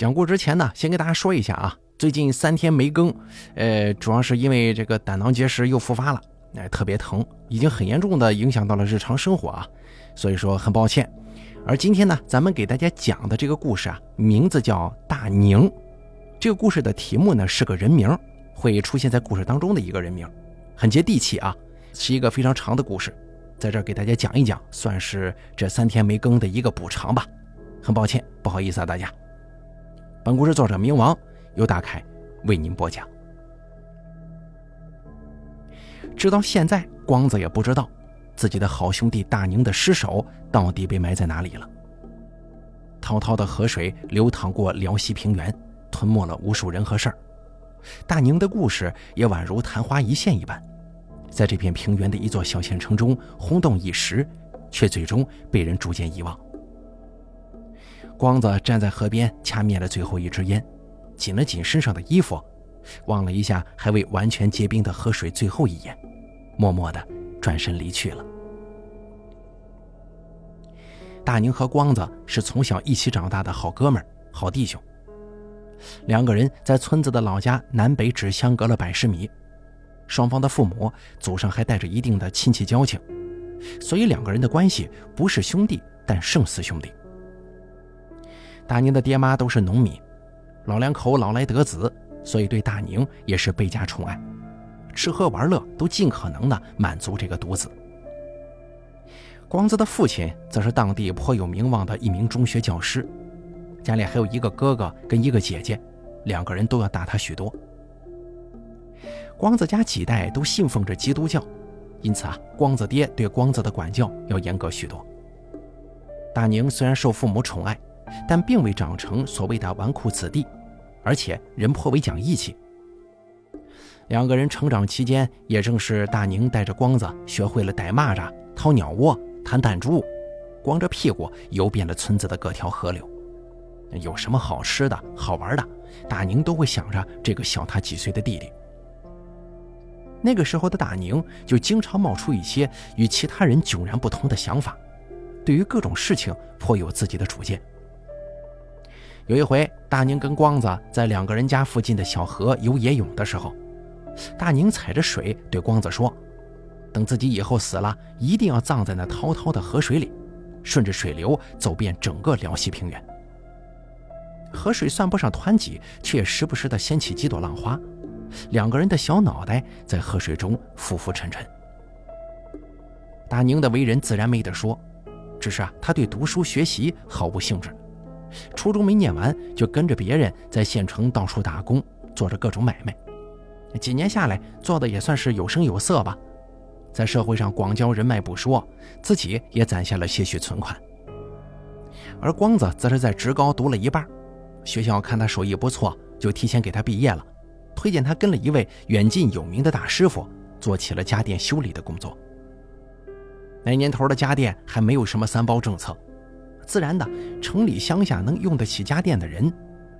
讲故事之前呢，先给大家说一下啊，最近三天没更，呃，主要是因为这个胆囊结石又复发了，哎，特别疼，已经很严重的影响到了日常生活啊，所以说很抱歉。而今天呢，咱们给大家讲的这个故事啊，名字叫大宁。这个故事的题目呢是个人名，会出现在故事当中的一个人名，很接地气啊，是一个非常长的故事，在这儿给大家讲一讲，算是这三天没更的一个补偿吧。很抱歉，不好意思啊，大家。本故事作者冥王由大凯为您播讲。直到现在，光子也不知道自己的好兄弟大宁的尸首到底被埋在哪里了。滔滔的河水流淌过辽西平原，吞没了无数人和事儿。大宁的故事也宛如昙花一现一般，在这片平原的一座小县城中轰动一时，却最终被人逐渐遗忘。光子站在河边，掐灭了最后一支烟，紧了紧身上的衣服，望了一下还未完全结冰的河水最后一眼，默默地转身离去了。大宁和光子是从小一起长大的好哥们儿、好弟兄。两个人在村子的老家南北只相隔了百十米，双方的父母祖上还带着一定的亲戚交情，所以两个人的关系不是兄弟，但胜似兄弟。大宁的爹妈都是农民，老两口老来得子，所以对大宁也是倍加宠爱，吃喝玩乐都尽可能的满足这个独子。光子的父亲则是当地颇有名望的一名中学教师，家里还有一个哥哥跟一个姐姐，两个人都要大他许多。光子家几代都信奉着基督教，因此啊，光子爹对光子的管教要严格许多。大宁虽然受父母宠爱。但并未长成所谓的纨绔子弟，而且人颇为讲义气。两个人成长期间，也正是大宁带着光子学会了逮蚂蚱、掏鸟窝、弹弹珠，光着屁股游遍了村子的各条河流。有什么好吃的好玩的，大宁都会想着这个小他几岁的弟弟。那个时候的大宁就经常冒出一些与其他人迥然不同的想法，对于各种事情颇有自己的主见。有一回，大宁跟光子在两个人家附近的小河游野泳的时候，大宁踩着水对光子说：“等自己以后死了，一定要葬在那滔滔的河水里，顺着水流走遍整个辽西平原。”河水算不上湍急，却也时不时的掀起几朵浪花，两个人的小脑袋在河水中浮浮沉沉。大宁的为人自然没得说，只是啊，他对读书学习毫无兴致。初中没念完，就跟着别人在县城到处打工，做着各种买卖。几年下来，做的也算是有声有色吧，在社会上广交人脉不说，自己也攒下了些许存款。而光子则是在职高读了一半，学校看他手艺不错，就提前给他毕业了，推荐他跟了一位远近有名的大师傅，做起了家电修理的工作。那年头的家电还没有什么三包政策。自然的，城里乡下能用得起家电的人，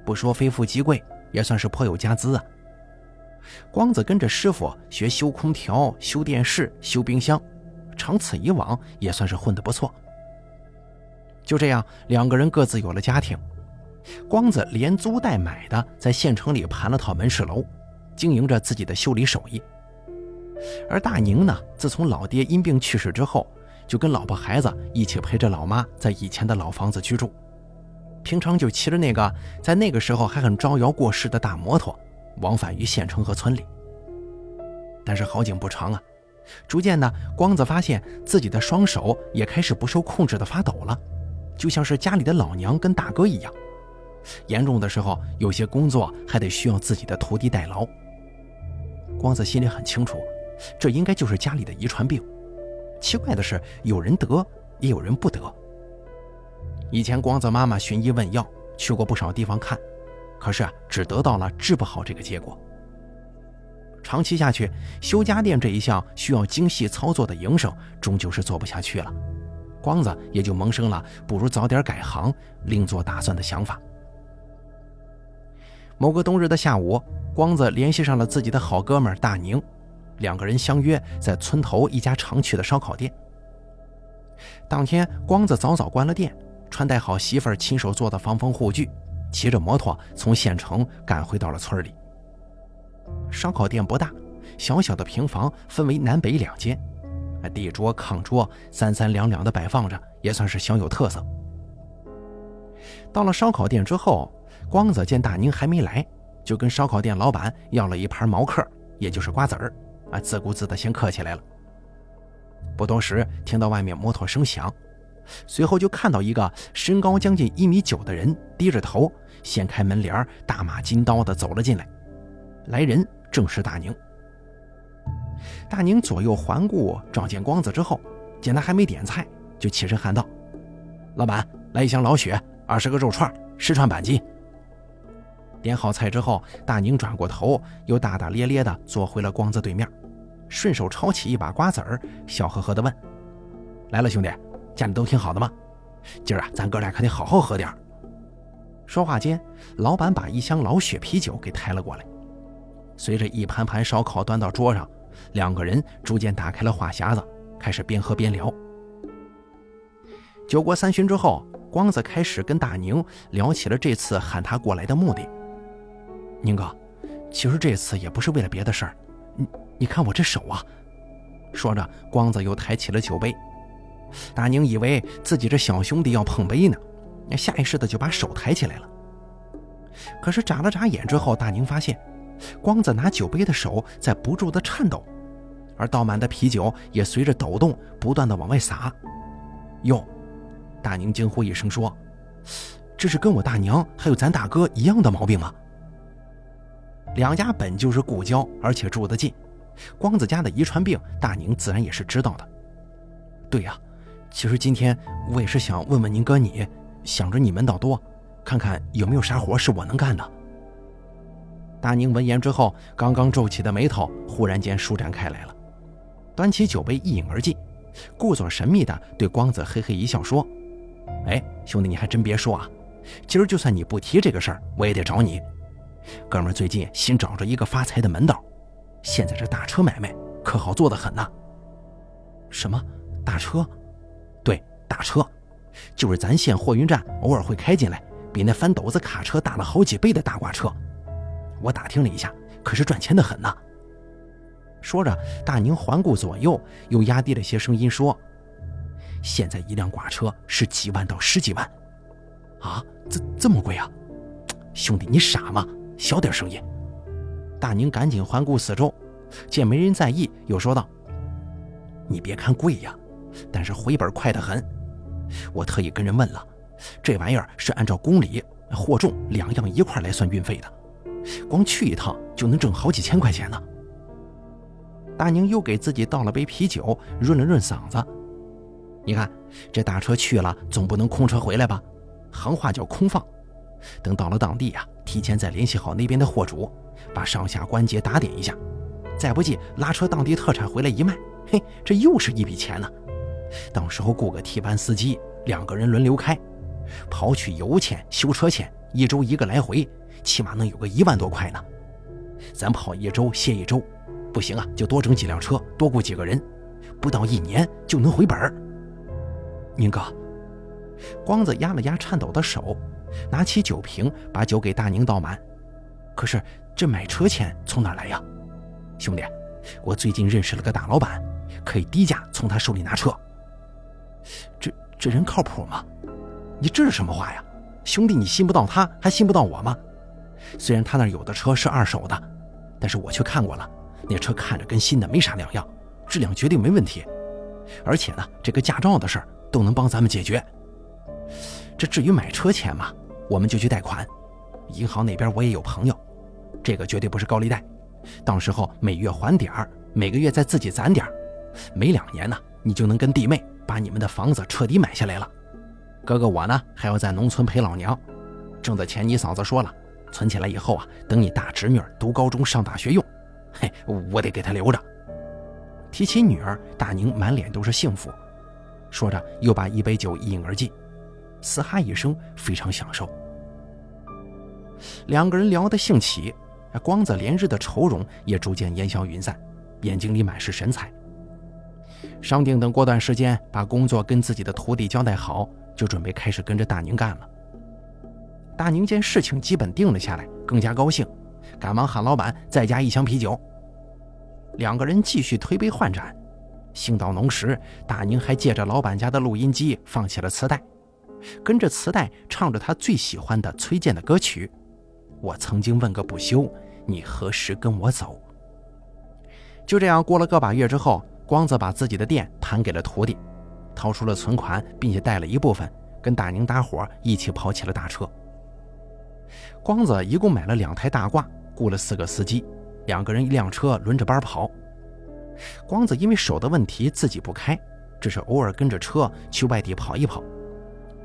不说非富即贵，也算是颇有家资啊。光子跟着师傅学修空调、修电视、修冰箱，长此以往也算是混得不错。就这样，两个人各自有了家庭。光子连租带买的在县城里盘了套门市楼，经营着自己的修理手艺。而大宁呢，自从老爹因病去世之后。就跟老婆孩子一起陪着老妈在以前的老房子居住，平常就骑着那个在那个时候还很招摇过市的大摩托，往返于县城和村里。但是好景不长啊，逐渐的，光子发现自己的双手也开始不受控制的发抖了，就像是家里的老娘跟大哥一样。严重的时候，有些工作还得需要自己的徒弟代劳。光子心里很清楚，这应该就是家里的遗传病。奇怪的是，有人得，也有人不得。以前光子妈妈寻医问药，去过不少地方看，可是啊，只得到了治不好这个结果。长期下去，修家电这一项需要精细操作的营生，终究是做不下去了。光子也就萌生了不如早点改行，另做打算的想法。某个冬日的下午，光子联系上了自己的好哥们大宁。两个人相约在村头一家常去的烧烤店。当天，光子早早关了店，穿戴好媳妇儿亲手做的防风护具，骑着摩托从县城赶回到了村里。烧烤店不大，小小的平房分为南北两间，地桌、炕桌三三两两的摆放着，也算是小有特色。到了烧烤店之后，光子见大宁还没来，就跟烧烤店老板要了一盘毛嗑，也就是瓜子儿，啊，自顾自的先嗑起来了。不多时，听到外面摩托声响，随后就看到一个身高将近一米九的人低着头，掀开门帘，大马金刀的走了进来。来人正是大宁。大宁左右环顾，撞见光子之后，见他还没点菜，就起身喊道：“老板，来一箱老雪，二十个肉串，十串板筋。”点好菜之后，大宁转过头，又大大咧咧地坐回了光子对面，顺手抄起一把瓜子儿，笑呵呵地问：“来了，兄弟，家里都挺好的吗？今儿啊，咱哥俩可得好好喝点儿说话间，老板把一箱老雪啤酒给抬了过来。随着一盘盘烧烤端到桌上，两个人逐渐打开了话匣子，开始边喝边聊。酒过三巡之后，光子开始跟大宁聊起了这次喊他过来的目的。宁哥，其实这次也不是为了别的事儿，你看我这手啊。说着，光子又抬起了酒杯。大宁以为自己这小兄弟要碰杯呢，下意识的就把手抬起来了。可是眨了眨眼之后，大宁发现。光子拿酒杯的手在不住的颤抖，而倒满的啤酒也随着抖动不断的往外洒。哟，大宁惊呼一声说：“这是跟我大娘还有咱大哥一样的毛病吗？”两家本就是故交，而且住得近，光子家的遗传病，大宁自然也是知道的。对呀，其实今天我也是想问问宁哥，你想着你门道多，看看有没有啥活是我能干的。大宁闻言之后，刚刚皱起的眉头忽然间舒展开来了，端起酒杯一饮而尽，故作神秘的对光子嘿嘿一笑说：“哎，兄弟，你还真别说啊，今儿就算你不提这个事儿，我也得找你。哥们最近新找着一个发财的门道，现在这大车买卖可好做得很呐。什么大车？对，大车，就是咱县货运站偶尔会开进来，比那翻斗子卡车大了好几倍的大挂车。”我打听了一下，可是赚钱的很呐。说着，大宁环顾左右，又压低了些声音说：“现在一辆挂车是几万到十几万，啊，这这么贵啊！兄弟，你傻吗？小点声音。”大宁赶紧环顾四周，见没人在意，又说道：“你别看贵呀，但是回本快得很。我特意跟人问了，这玩意儿是按照公里、货重两样一块来算运费的。”光去一趟就能挣好几千块钱呢。大宁又给自己倒了杯啤酒，润了润嗓子。你看，这大车去了，总不能空车回来吧？行话叫空放。等到了当地呀，提前再联系好那边的货主，把上下关节打点一下，再不济拉车当地特产回来一卖，嘿，这又是一笔钱呢。到时候雇个替班司机，两个人轮流开，刨去油钱、修车钱，一周一个来回。起码能有个一万多块呢，咱跑一周歇一周，不行啊，就多整几辆车，多雇几个人，不到一年就能回本儿。宁哥，光子压了压颤抖的手，拿起酒瓶把酒给大宁倒满。可是这买车钱从哪来呀？兄弟，我最近认识了个大老板，可以低价从他手里拿车。这这人靠谱吗？你这是什么话呀？兄弟，你信不到他，还信不到我吗？虽然他那有的车是二手的，但是我去看过了，那车看着跟新的没啥两样，质量绝对没问题。而且呢，这个驾照的事儿都能帮咱们解决。这至于买车钱嘛，我们就去贷款，银行那边我也有朋友，这个绝对不是高利贷，到时候每月还点儿，每个月再自己攒点儿，没两年呢，你就能跟弟妹把你们的房子彻底买下来了。哥哥我呢，还要在农村陪老娘，挣的钱你嫂子说了。存起来以后啊，等你大侄女读高中上大学用，嘿，我得给她留着。提起女儿，大宁满脸都是幸福，说着又把一杯酒一饮而尽，嘶哈一声，非常享受。两个人聊得兴起，光子连日的愁容也逐渐烟消云散，眼睛里满是神采。商定等过段时间把工作跟自己的徒弟交代好，就准备开始跟着大宁干了。大宁见事情基本定了下来，更加高兴，赶忙喊老板再加一箱啤酒。两个人继续推杯换盏，兴到浓时，大宁还借着老板家的录音机放起了磁带，跟着磁带唱着他最喜欢的崔健的歌曲。我曾经问个不休，你何时跟我走？就这样过了个把月之后，光子把自己的店盘给了徒弟，掏出了存款，并且带了一部分，跟大宁搭伙一起跑起了大车。光子一共买了两台大挂，雇了四个司机，两个人一辆车轮着班跑。光子因为手的问题自己不开，只是偶尔跟着车去外地跑一跑。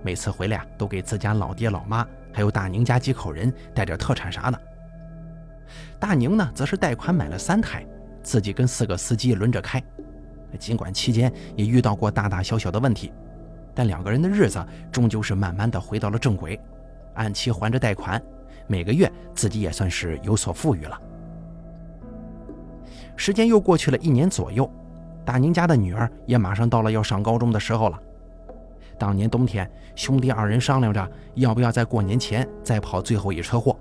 每次回来啊，都给自家老爹老妈。还有大宁家几口人带点特产啥的。大宁呢，则是贷款买了三台，自己跟四个司机轮着开。尽管期间也遇到过大大小小的问题，但两个人的日子终究是慢慢的回到了正轨，按期还着贷款，每个月自己也算是有所富裕了。时间又过去了一年左右，大宁家的女儿也马上到了要上高中的时候了。当年冬天，兄弟二人商量着要不要在过年前再跑最后一车货。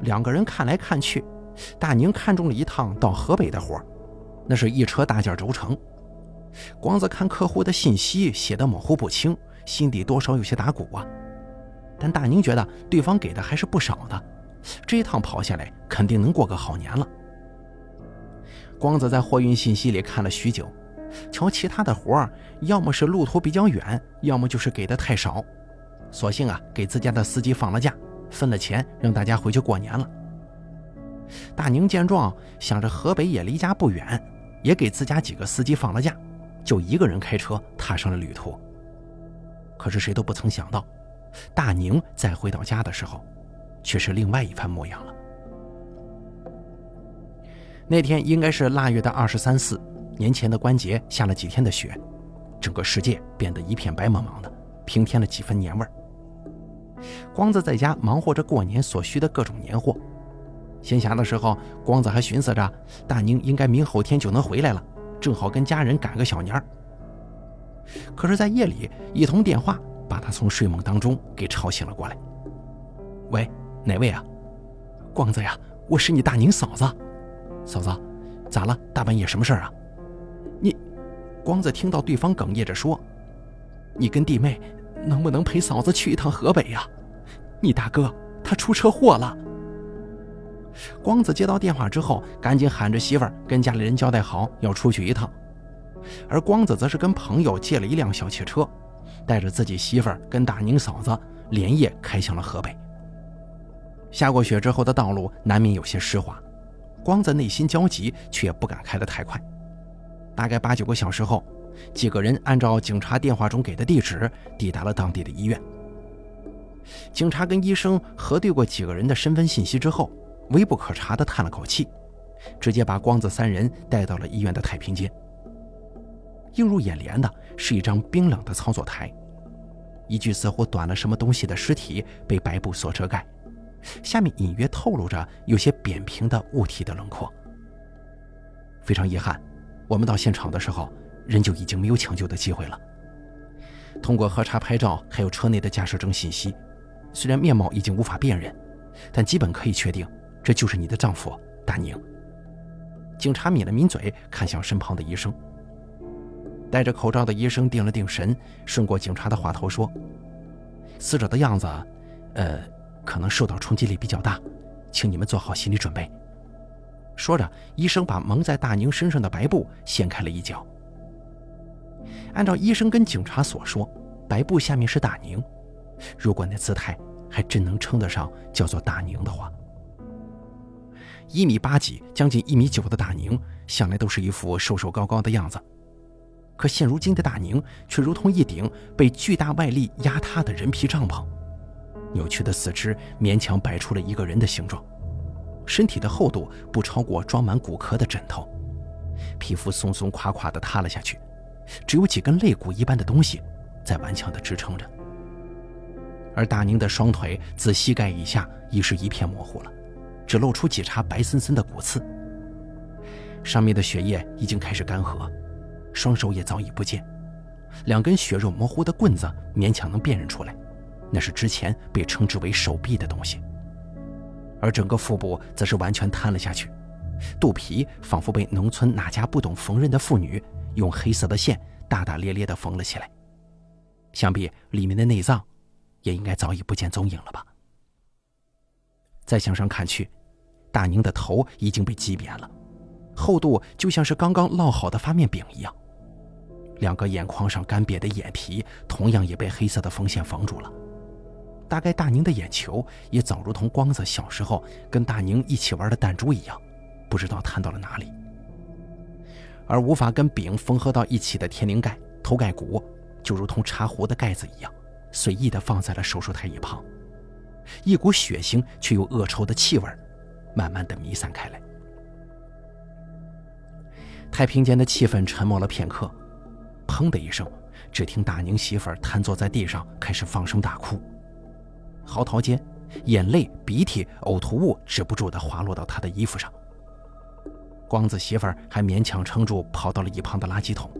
两个人看来看去，大宁看中了一趟到河北的活，那是一车大件轴承。光子看客户的信息写的模糊不清，心底多少有些打鼓啊。但大宁觉得对方给的还是不少的，这一趟跑下来肯定能过个好年了。光子在货运信息里看了许久。瞧其他的活儿，要么是路途比较远，要么就是给的太少，索性啊给自家的司机放了假，分了钱，让大家回去过年了。大宁见状，想着河北也离家不远，也给自家几个司机放了假，就一个人开车踏上了旅途。可是谁都不曾想到，大宁再回到家的时候，却是另外一番模样了。那天应该是腊月的二十三四。年前的关节下了几天的雪，整个世界变得一片白茫茫的，平添了几分年味儿。光子在家忙活着过年所需的各种年货，闲暇的时候，光子还寻思着大宁应该明后天就能回来了，正好跟家人赶个小年儿。可是，在夜里，一通电话把他从睡梦当中给吵醒了过来。“喂，哪位啊？光子呀，我是你大宁嫂子。嫂子，咋了？大半夜什么事儿啊？”光子听到对方哽咽着说：“你跟弟妹能不能陪嫂子去一趟河北呀？你大哥他出车祸了。”光子接到电话之后，赶紧喊着媳妇儿跟家里人交代好要出去一趟，而光子则是跟朋友借了一辆小汽车，带着自己媳妇儿跟大宁嫂子连夜开向了河北。下过雪之后的道路难免有些湿滑，光子内心焦急，却也不敢开得太快。大概八九个小时后，几个人按照警察电话中给的地址抵达了当地的医院。警察跟医生核对过几个人的身份信息之后，微不可察地叹了口气，直接把光子三人带到了医院的太平间。映入眼帘的是一张冰冷的操作台，一具似乎短了什么东西的尸体被白布所遮盖，下面隐约透露着有些扁平的物体的轮廓。非常遗憾。我们到现场的时候，人就已经没有抢救的机会了。通过核查拍照，还有车内的驾驶证信息，虽然面貌已经无法辨认，但基本可以确定这就是你的丈夫大宁。警察抿了抿嘴，看向身旁的医生。戴着口罩的医生定了定神，顺过警察的话头说：“死者的样子，呃，可能受到冲击力比较大，请你们做好心理准备。”说着，医生把蒙在大宁身上的白布掀开了一角。按照医生跟警察所说，白布下面是大宁。如果那姿态还真能称得上叫做大宁的话，一米八几、将近一米九的大宁，向来都是一副瘦瘦高高的样子。可现如今的大宁，却如同一顶被巨大外力压塌的人皮帐篷，扭曲的四肢勉强摆出了一个人的形状。身体的厚度不超过装满骨壳的枕头，皮肤松松垮垮地塌了下去，只有几根肋骨一般的东西在顽强地支撑着。而大宁的双腿自膝盖以下已是一片模糊了，只露出几茬白森森的骨刺，上面的血液已经开始干涸，双手也早已不见，两根血肉模糊的棍子勉强能辨认出来，那是之前被称之为手臂的东西，而整个腹部则是完全瘫了下去，肚皮仿佛被农村哪家不懂缝纫的妇女用黑色的线大大咧咧地缝了起来，想必里面的内脏也应该早已不见踪影了吧。再向上看去，大宁的头已经被击扁了，厚度就像是刚刚烙好的发面饼一样，两个眼眶上干瘪的眼皮同样也被黑色的缝线缝住了。大概大宁的眼球也早如同光子小时候跟大宁一起玩的弹珠一样，不知道弹到了哪里。而无法跟饼缝合到一起的天灵盖头盖骨，就如同茶壶的盖子一样，随意地放在了手术台一旁。一股血腥却又恶臭的气味，慢慢地弥散开来。太平间的气氛沉默了片刻，砰的一声，只听大宁媳妇瘫坐在地上，开始放声大哭。嚎啕间，眼泪、鼻涕、呕吐物止不住地滑落到他的衣服上。光子媳妇儿还勉强撑住，跑到了一旁的垃圾桶，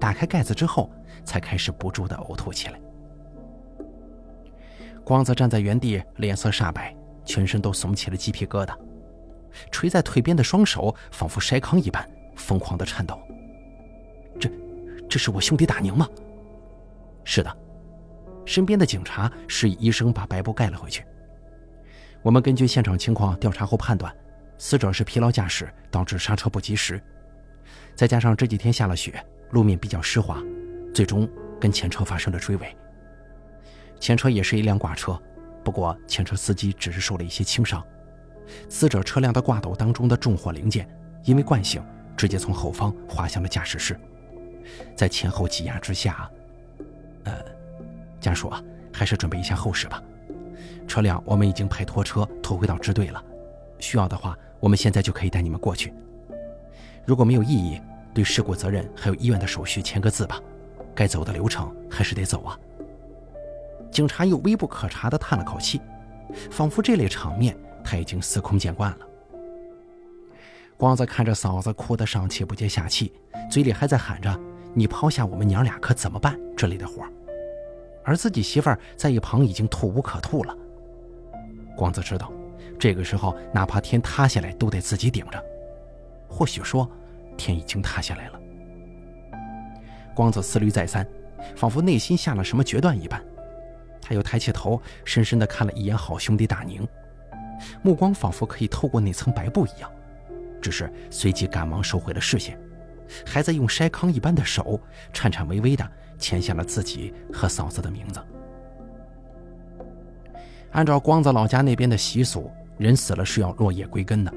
打开盖子之后，才开始不住地呕吐起来。光子站在原地，脸色煞白，全身都耸起了鸡皮疙瘩，垂在腿边的双手仿佛筛糠一般，疯狂地颤抖。这，这是我兄弟大宁吗？是的。身边的警察示意医生把白布盖了回去。我们根据现场情况调查后判断，死者是疲劳驾驶导致刹车不及时，再加上这几天下了雪，路面比较湿滑，最终跟前车发生了追尾。前车也是一辆挂车，不过前车司机只是受了一些轻伤。死者车辆的挂斗当中的重货零件，因为惯性直接从后方滑向了驾驶室，在前后挤压之下，呃。家属啊，还是准备一下后事吧。车辆我们已经派拖车拖回到支队了，需要的话，我们现在就可以带你们过去。如果没有异议，对事故责任还有医院的手续签个字吧。该走的流程还是得走啊。警察又微不可察地叹了口气，仿佛这类场面他已经司空见惯了。光子看着嫂子哭得上气不接下气，嘴里还在喊着“你抛下我们娘俩可怎么办”之类的活儿。而自己媳妇儿在一旁已经吐无可吐了。光子知道，这个时候哪怕天塌下来都得自己顶着。或许说，天已经塌下来了。光子思虑再三，仿佛内心下了什么决断一般。他又抬起头，深深地看了一眼好兄弟大宁，目光仿佛可以透过那层白布一样，只是随即赶忙收回了视线，还在用筛糠一般的手颤颤巍巍地。签下了自己和嫂子的名字。按照光子老家那边的习俗，人死了是要落叶归根的。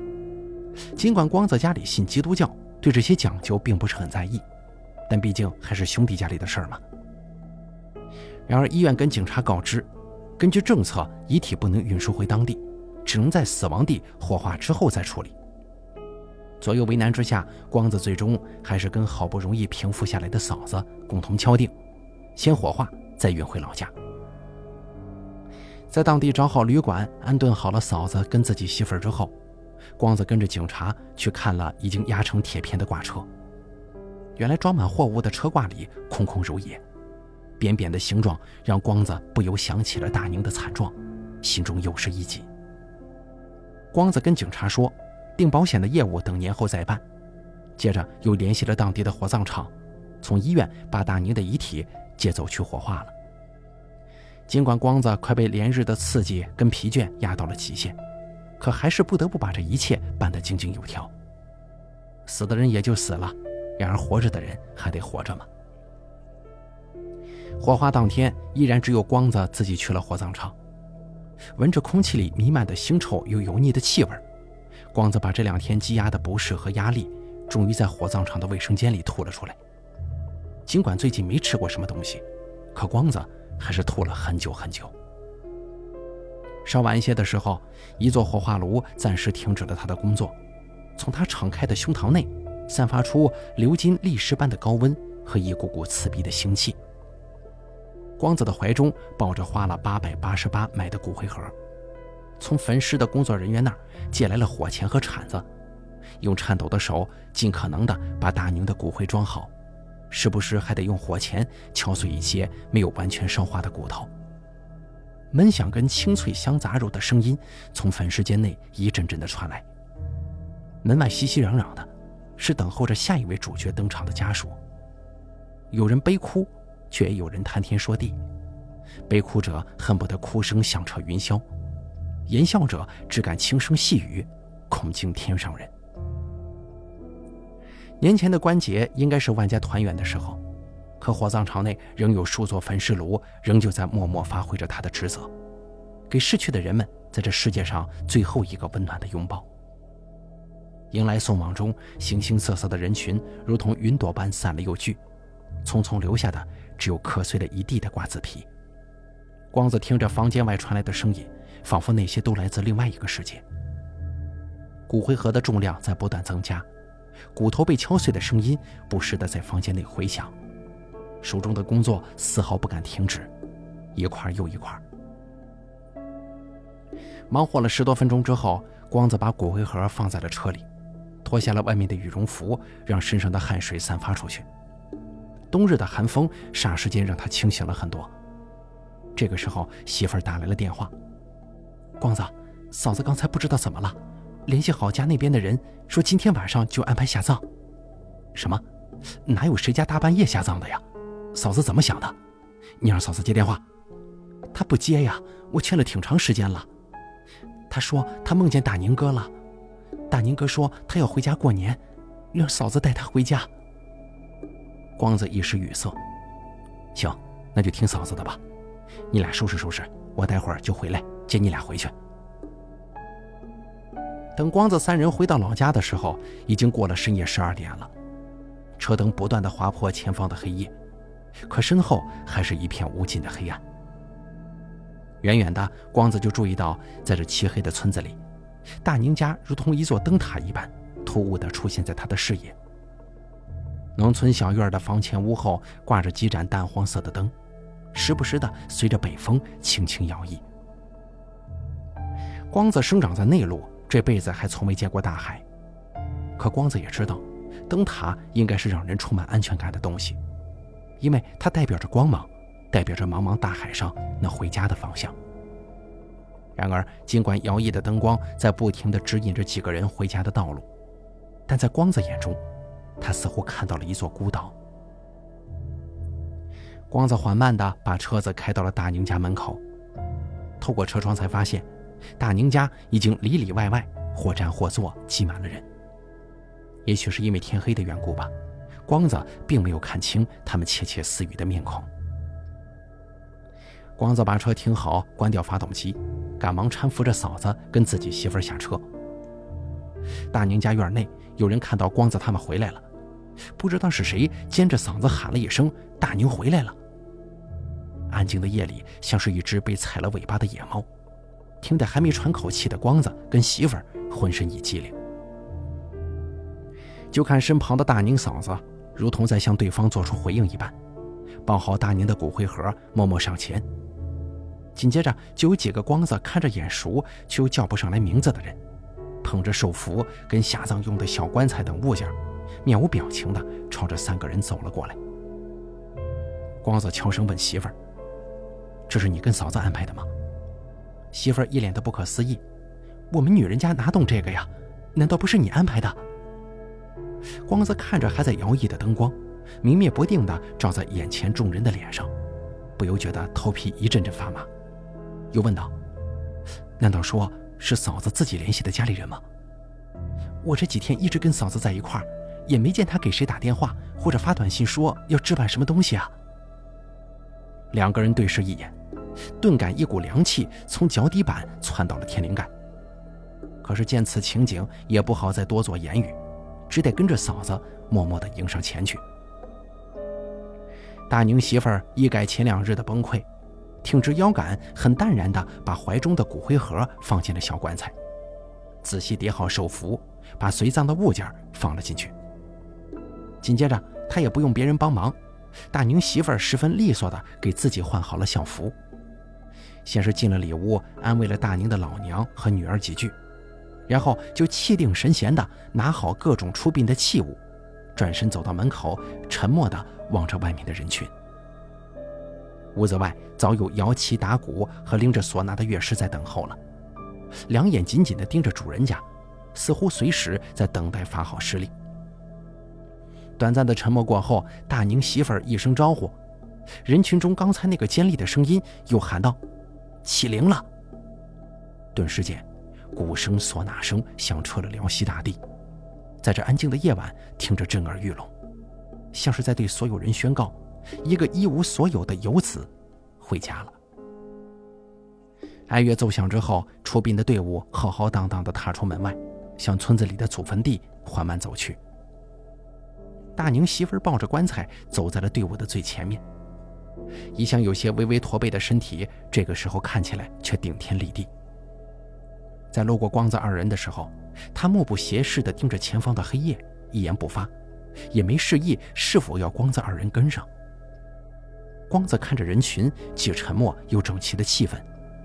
尽管光子家里信基督教，对这些讲究并不是很在意，但毕竟还是兄弟家里的事儿嘛。然而医院跟警察告知，根据政策，遗体不能运输回当地，只能在死亡地火化之后再处理。左右为难之下，光子最终还是跟好不容易平复下来的嫂子共同敲定，先火化，再运回老家。在当地找好旅馆，安顿好了嫂子跟自己媳妇儿之后，光子跟着警察去看了已经压成铁片的挂车。原来装满货物的车挂里空空如也，扁扁的形状让光子不由想起了大宁的惨状，心中又是一紧。光子跟警察说。订保险的业务等年后再办。接着又联系了当地的火葬场，从医院把大宁的遗体接走去火化了。尽管光子快被连日的刺激跟疲倦压到了极限，可还是不得不把这一切办得井井有条。死的人也就死了，然而活着的人还得活着嘛。火化当天，依然只有光子自己去了火葬场，闻着空气里弥漫的腥臭又油腻的气味。光子把这两天积压的不适和压力，终于在火葬场的卫生间里吐了出来。尽管最近没吃过什么东西，可光子还是吐了很久很久。稍晚一些的时候，一座火化炉暂时停止了他的工作，从他敞开的胸膛内散发出流金砾石般的高温和一股股刺鼻的腥气。光子的怀中抱着花了八百八十八买的骨灰盒。从焚尸的工作人员那儿借来了火钳和铲子，用颤抖的手尽可能的把大宁的骨灰装好，时不时还得用火钳敲碎一些没有完全烧化的骨头。门响跟清脆香杂肉的声音从粉饰间内一阵阵的传来。门外熙熙攘攘的，是等候着下一位主角登场的家属。有人悲哭，却也有人谈天说地。悲哭者恨不得哭声响彻云霄，言笑者只敢轻声细语，恐惊天上人。年前的关节应该是万家团圆的时候，可火葬场内仍有数座焚尸炉，仍旧在默默发挥着他的职责，给逝去的人们在这世界上最后一个温暖的拥抱。迎来送往中，形形色色的人群如同云朵般散了又聚，匆匆留下的只有磕碎了一地的瓜子皮。光子听着房间外传来的声音，仿佛那些都来自另外一个世界。骨灰盒的重量在不断增加。骨头被敲碎的声音不时地在房间内回响，手中的工作丝毫不敢停止，一块又一块。忙活了十多分钟之后，光子把骨灰盒放在了车里，脱下了外面的羽绒服，让身上的汗水散发出去。冬日的寒风霎时间让他清醒了很多。这个时候，媳妇儿打来了电话：“光子，嫂子刚才不知道怎么了。”联系好家那边的人，说今天晚上就安排下葬。什么？哪有谁家大半夜下葬的呀？嫂子怎么想的？你让嫂子接电话。他不接呀，我劝了挺长时间了。他说他梦见大宁哥了。大宁哥说他要回家过年，让嫂子带他回家。光子一时语塞。行，那就听嫂子的吧。你俩收拾收拾，我待会儿就回来接你俩回去。等光子三人回到老家的时候，已经过了深夜十二点了。车灯不断的划破前方的黑夜，可身后还是一片无尽的黑暗。远远的，光子就注意到，在这漆黑的村子里，大宁家如同一座灯塔一般，突兀地出现在他的视野。农村小院的房前屋后挂着几盏淡黄色的灯，时不时的随着北风轻轻摇曳。光子生长在内陆。这辈子还从未见过大海，可光子也知道，灯塔应该是让人充满安全感的东西，因为它代表着光芒，代表着茫茫大海上那回家的方向。然而，尽管摇曳的灯光在不停地指引着几个人回家的道路，但在光子眼中，他似乎看到了一座孤岛。光子缓慢地把车子开到了大宁家门口，透过车窗才发现。大宁家已经里里外外或站或坐，挤满了人。也许是因为天黑的缘故吧，光子并没有看清他们窃窃私语的面孔。光子把车停好，关掉发动机，赶忙搀扶着嫂子跟自己媳妇下车。大宁家院内有人看到光子他们回来了，不知道是谁尖着嗓子喊了一声：“大宁回来了！”安静的夜里，像是一只被踩了尾巴的野猫。听得还没喘口气的光子跟媳妇儿浑身一激灵，就看身旁的大宁嫂子如同在向对方做出回应一般，抱好大宁的骨灰盒，默默上前。紧接着就有几个光子看着眼熟却又叫不上来名字的人，捧着寿符跟下葬用的小棺材等物件，面无表情的朝着三个人走了过来。光子悄声问媳妇儿：“这是你跟嫂子安排的吗？”媳妇儿一脸的不可思议：“我们女人家哪懂这个呀？难道不是你安排的？”光子看着还在摇曳的灯光，明灭不定的照在眼前众人的脸上，不由觉得头皮一阵阵发麻，又问道：“难道说是嫂子自己联系的家里人吗？我这几天一直跟嫂子在一块儿，也没见她给谁打电话或者发短信说要置办什么东西啊。”两个人对视一眼。顿感一股凉气从脚底板窜到了天灵盖，可是见此情景，也不好再多做言语，只得跟着嫂子默默地迎上前去。大宁媳妇儿一改前两日的崩溃，挺直腰杆，很淡然地把怀中的骨灰盒放进了小棺材，仔细叠好寿符，把随葬的物件放了进去。紧接着，他也不用别人帮忙，大宁媳妇儿十分利索地给自己换好了校服。先是进了里屋，安慰了大宁的老娘和女儿几句，然后就气定神闲地拿好各种出殡的器物，转身走到门口，沉默地望着外面的人群。屋子外早有摇旗打鼓和拎着唢呐的乐师在等候了，两眼紧紧地盯着主人家，似乎随时在等待发号施令。短暂的沉默过后，大宁媳妇儿一声招呼，人群中刚才那个尖利的声音又喊道：“起灵了！”顿时间，鼓声、唢呐声响彻了辽西大地，在这安静的夜晚，听着震耳欲聋，像是在对所有人宣告：一个一无所有的游子回家了。哀乐奏响之后，出殡的队伍浩浩荡荡地踏出门外，向村子里的祖坟地缓慢走去。大宁媳妇抱着棺材走在了队伍的最前面，一向有些微微驼背的身体，这个时候看起来却顶天立地。在路过光子二人的时候，他目不斜视地盯着前方的黑夜，一言不发，也没示意是否要光子二人跟上。光子看着人群，既沉默又整齐的气氛，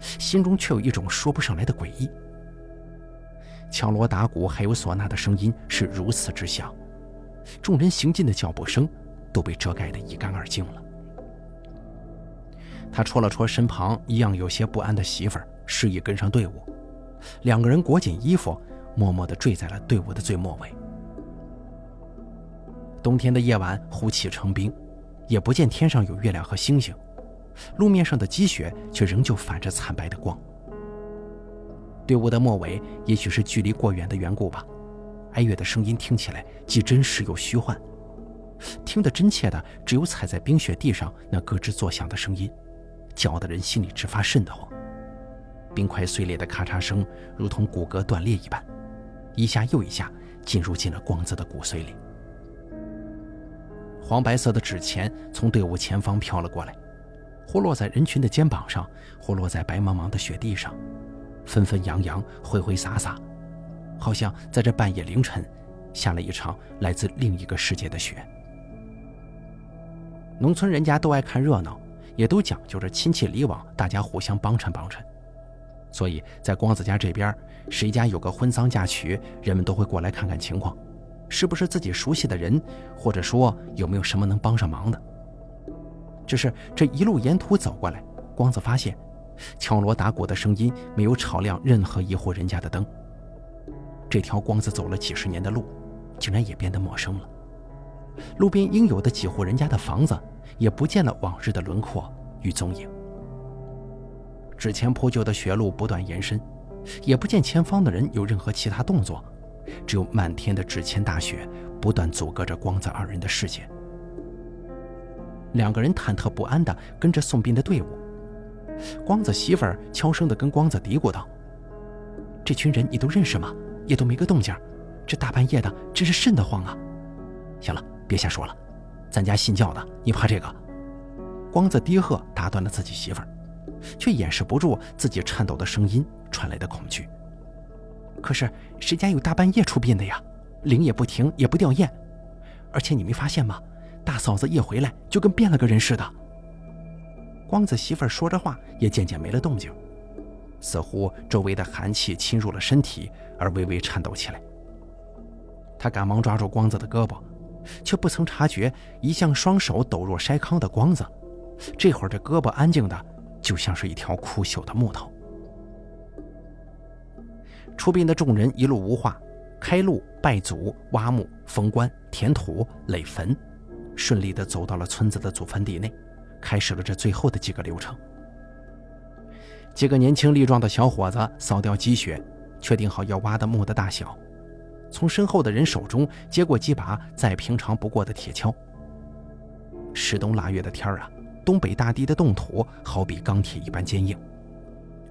心中却有一种说不上来的诡异。敲锣打鼓还有唢呐的声音是如此之响。众人行进的脚步声都被遮盖得一干二净了。他戳了戳身旁一样有些不安的媳妇儿，示意跟上队伍。两个人裹紧衣服，默默地坠在了队伍的最末尾。冬天的夜晚，呼气成冰，也不见天上有月亮和星星，路面上的积雪却仍旧反着惨白的光。队伍的末尾，也许是距离过远的缘故吧。哀乐的声音听起来既真实又虚幻，听得真切的只有踩在冰雪地上那咯吱作响的声音，叫得人心里直发瘆得慌。冰块碎裂的咔嚓声如同骨骼断裂一般，一下又一下进入进了光子的骨髓里。黄白色的纸钱从队伍前方飘了过来，或落在人群的肩膀上，或落在白茫茫的雪地上，纷纷扬扬，挥挥洒洒。好像在这半夜凌晨，下了一场来自另一个世界的雪。农村人家都爱看热闹，也都讲究着亲戚里往，大家互相帮衬帮衬。所以在光子家这边，谁家有个婚丧嫁娶，人们都会过来看看情况，是不是自己熟悉的人，或者说有没有什么能帮上忙的。只是这一路沿途走过来，光子发现，敲锣打鼓的声音没有吵亮任何一户人家的灯。这条光子走了几十年的路，竟然也变得陌生了。路边应有的几户人家的房子，也不见了往日的轮廓与踪影。纸钱铺就的雪路不断延伸，也不见前方的人有任何其他动作，只有漫天的纸钱大雪不断阻隔着光子二人的视线。两个人忐忑不安地跟着送殡的队伍。光子媳妇儿悄声地跟光子嘀咕道：“这群人你都认识吗？”也都没个动静，这大半夜的真是瘆得慌啊！行了，别瞎说了，咱家信教的，你怕这个？光子低喝打断了自己媳妇儿，却掩饰不住自己颤抖的声音传来的恐惧。可是谁家有大半夜出殡的呀？铃也不停，也不掉焰，而且你没发现吗？大嫂子一回来就跟变了个人似的。光子媳妇儿说着话，也渐渐没了动静。似乎周围的寒气侵入了身体，而微微颤抖起来。他赶忙抓住光子的胳膊，却不曾察觉一向双手抖若筛糠的光子，这会儿这胳膊安静的就像是一条枯朽的木头。出殡的众人一路无话，开路、拜祖、挖墓、封棺、填土、垒坟，顺利的走到了村子的祖坟地内，开始了这最后的几个流程。几个年轻力壮的小伙子扫掉积雪，确定好要挖的墓的大小，从身后的人手中接过几把再平常不过的铁锹。十冬腊月的天儿啊，东北大地的冻土好比钢铁一般坚硬，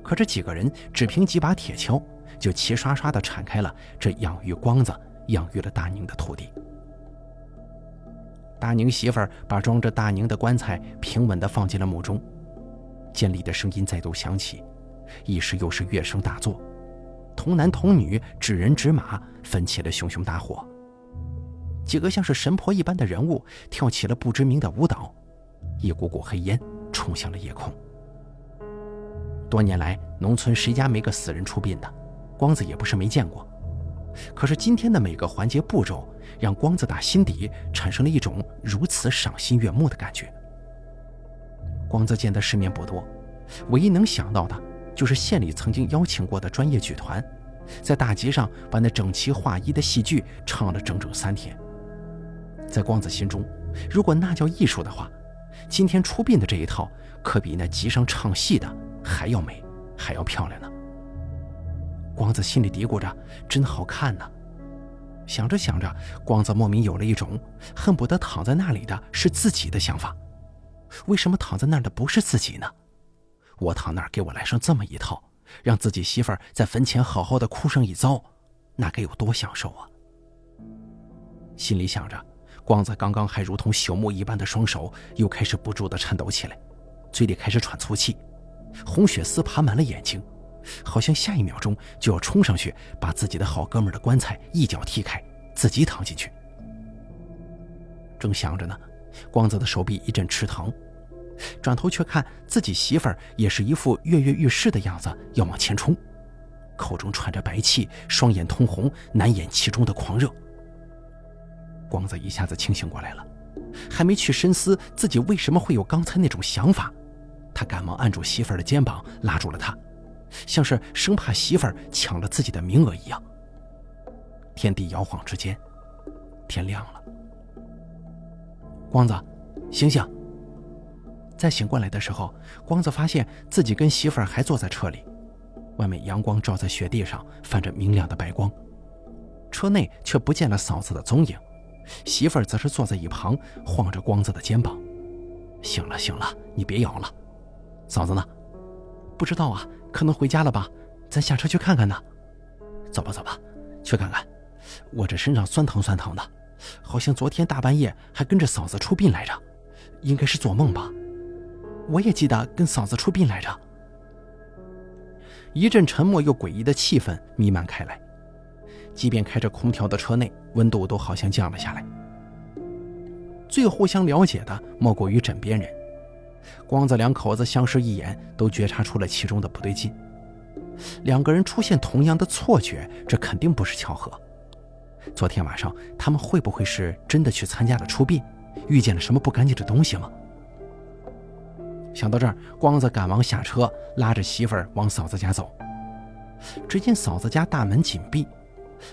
可这几个人只凭几把铁锹，就齐刷刷地铲开了这养育光子、养育了大宁的土地。大宁媳妇儿把装着大宁的棺材平稳地放进了墓中。尖利的声音再度响起，一时又是乐声大作，童男童女、纸人纸马焚起了熊熊大火。几个像是神婆一般的人物跳起了不知名的舞蹈，一股股黑烟冲向了夜空。多年来，农村谁家没个死人出殡的？光子也不是没见过。可是今天的每个环节步骤，让光子打心底产生了一种如此赏心悦目的感觉。光子见的世面不多，唯一能想到的就是县里曾经邀请过的专业剧团，在大街上把那整齐划一的戏剧唱了整整三天。在光子心中，如果那叫艺术的话，今天出殡的这一套可比那集上唱戏的还要美，还要漂亮呢。光子心里嘀咕着：“真好看呢。”想着想着，光子莫名有了一种恨不得躺在那里的是自己的想法。为什么躺在那儿的不是自己呢？我躺那儿给我来上这么一套，让自己媳妇儿在坟前好好的哭上一遭，那该有多享受啊！心里想着，光子刚刚还如同朽木一般的双手又开始不住的颤抖起来，嘴里开始喘粗气，红血丝爬满了眼睛。好像下一秒钟就要冲上去，把自己的好哥们的棺材一脚踢开，自己躺进去。正想着呢，光子的手臂一阵吃疼，转头却看自己媳妇儿也是一副跃跃欲试的样子，要往前冲，口中喘着白气，双眼通红，难掩其中的狂热。光子一下子清醒过来了，还没去深思自己为什么会有刚才那种想法，他赶忙按住媳妇儿的肩膀，拉住了她。像是生怕媳妇儿抢了自己的名额一样。天地摇晃之间，天亮了。光子，醒醒！再醒过来的时候，光子发现自己跟媳妇儿还坐在车里，外面阳光照在雪地上，泛着明亮的白光。车内却不见了嫂子的踪影，媳妇儿则是坐在一旁，晃着光子的肩膀：“醒了，醒了，你别摇了。嫂子呢？不知道啊。”可能回家了吧，咱下车去看看呢。走吧，走吧，去看看。我这身上酸疼酸疼的，好像昨天大半夜还跟着嫂子出殡来着，应该是做梦吧。我也记得跟嫂子出殡来着。一阵沉默又诡异的气氛弥漫开来，即便开着空调的车内，温度都好像降了下来。最互相了解的莫过于枕边人。光子两口子相视一眼，都觉察出了其中的不对劲。两个人出现同样的错觉，这肯定不是巧合。昨天晚上他们会不会是真的去参加了出殡，遇见了什么不干净的东西吗？想到这儿，光子赶忙下车，拉着媳妇儿往嫂子家走。只见嫂子家大门紧闭，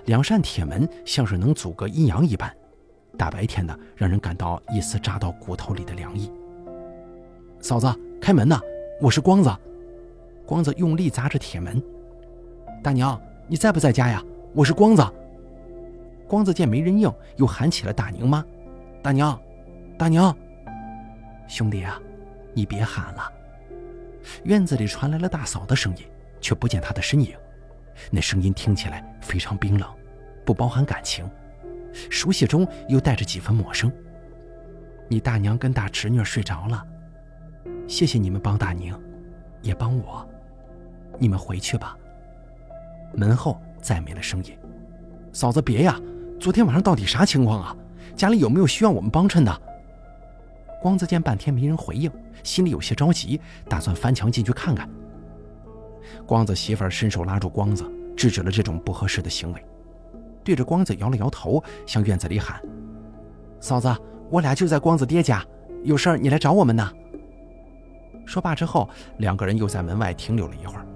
两扇铁门像是能阻隔阴阳一般，大白天的让人感到一丝扎到骨头里的凉意。嫂子，开门呐！我是光子。光子用力砸着铁门。大娘，你在不在家呀？我是光子。光子见没人应，又喊起了大宁妈。大娘，大娘，兄弟啊，你别喊了。院子里传来了大嫂的声音，却不见她的身影。那声音听起来非常冰冷，不包含感情，熟悉中又带着几分陌生。你大娘跟大侄女睡着了。谢谢你们帮大宁，也帮我。你们回去吧。门后再没了声音。嫂子，别呀！昨天晚上到底啥情况啊？家里有没有需要我们帮衬的？光子见半天没人回应，心里有些着急，打算翻墙进去看看。光子媳妇儿伸手拉住光子，制止了这种不合适的行为，对着光子摇了摇头，向院子里喊：“嫂子，我俩就在光子爹家，有事儿你来找我们呢。”说罢之后，两个人又在门外停留了一会儿，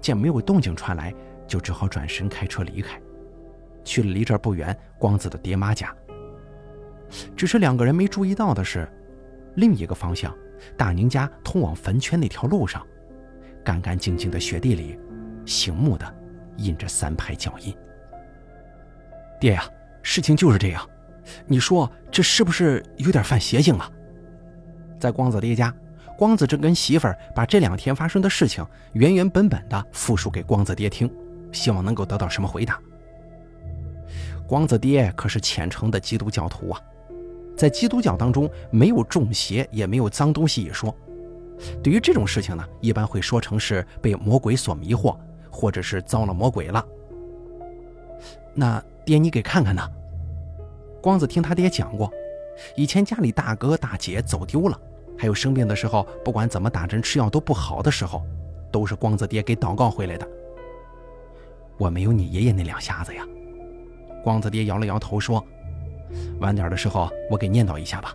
见没有动静传来，就只好转身开车离开，去了离这儿不远光子的爹妈家。只是两个人没注意到的是，另一个方向，大宁家通往坟圈那条路上，干干净净的雪地里，醒目的印着三排脚印。爹呀，事情就是这样，你说这是不是有点犯邪性啊？在光子爹家。光子正跟媳妇儿把这两天发生的事情原原本本的复述给光子爹听，希望能够得到什么回答。光子爹可是虔诚的基督教徒啊，在基督教当中没有中邪也没有脏东西一说。对于这种事情呢，一般会说成是被魔鬼所迷惑，或者是遭了魔鬼了。那爹，你给看看呢？光子听他爹讲过，以前家里大哥大姐走丢了。还有生病的时候，不管怎么打针吃药都不好的时候，都是光子爹给祷告回来的。我没有你爷爷那两下子呀。光子爹摇了摇头说：“晚点的时候我给念叨一下吧。”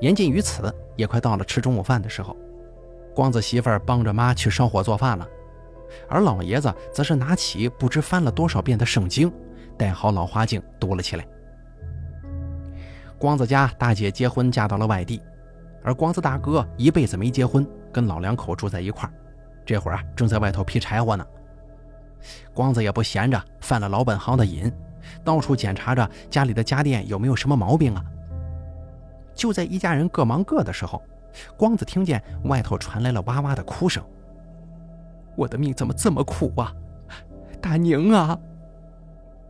言尽于此，也快到了吃中午饭的时候。光子媳妇儿帮着妈去烧火做饭了，而老爷子则是拿起不知翻了多少遍的圣经，戴好老花镜读了起来。光子家大姐结婚嫁到了外地，而光子大哥一辈子没结婚，跟老两口住在一块儿，这会儿啊正在外头劈柴火呢。光子也不闲着，犯了老本行的瘾，到处检查着家里的家电有没有什么毛病啊。就在一家人各忙各的时候。光子听见外头传来了哇哇的哭声。我的命怎么这么苦啊！大宁啊！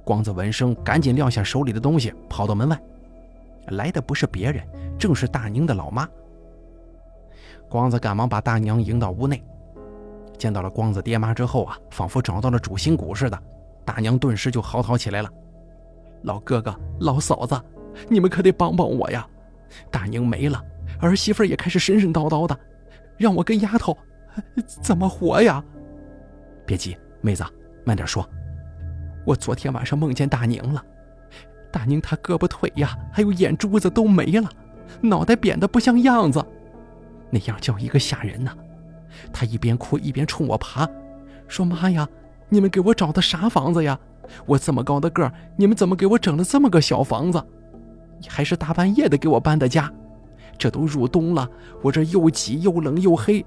光子闻声赶紧撂下手里的东西，跑到门外。来的不是别人，正是大宁的老妈。光子赶忙把大娘迎到屋内，见到了光子爹妈之后啊，仿佛找到了主心骨似的，大娘顿时就嚎啕起来了：“老哥哥、老嫂子，你们可得帮帮我呀！大宁没了。”儿媳妇也开始神神叨叨的，让我跟丫头怎么活呀？别急，妹子，慢点说。我昨天晚上梦见大宁了，大宁他胳膊腿呀，还有眼珠子都没了，脑袋扁得不像样子，那样叫一个吓人呐。他一边哭一边冲我爬，说：“妈呀，你们给我找的啥房子呀？我这么高的个儿，你们怎么给我整了这么个小房子？还是大半夜的给我搬的家。”这都入冬了，我这又挤又冷又黑，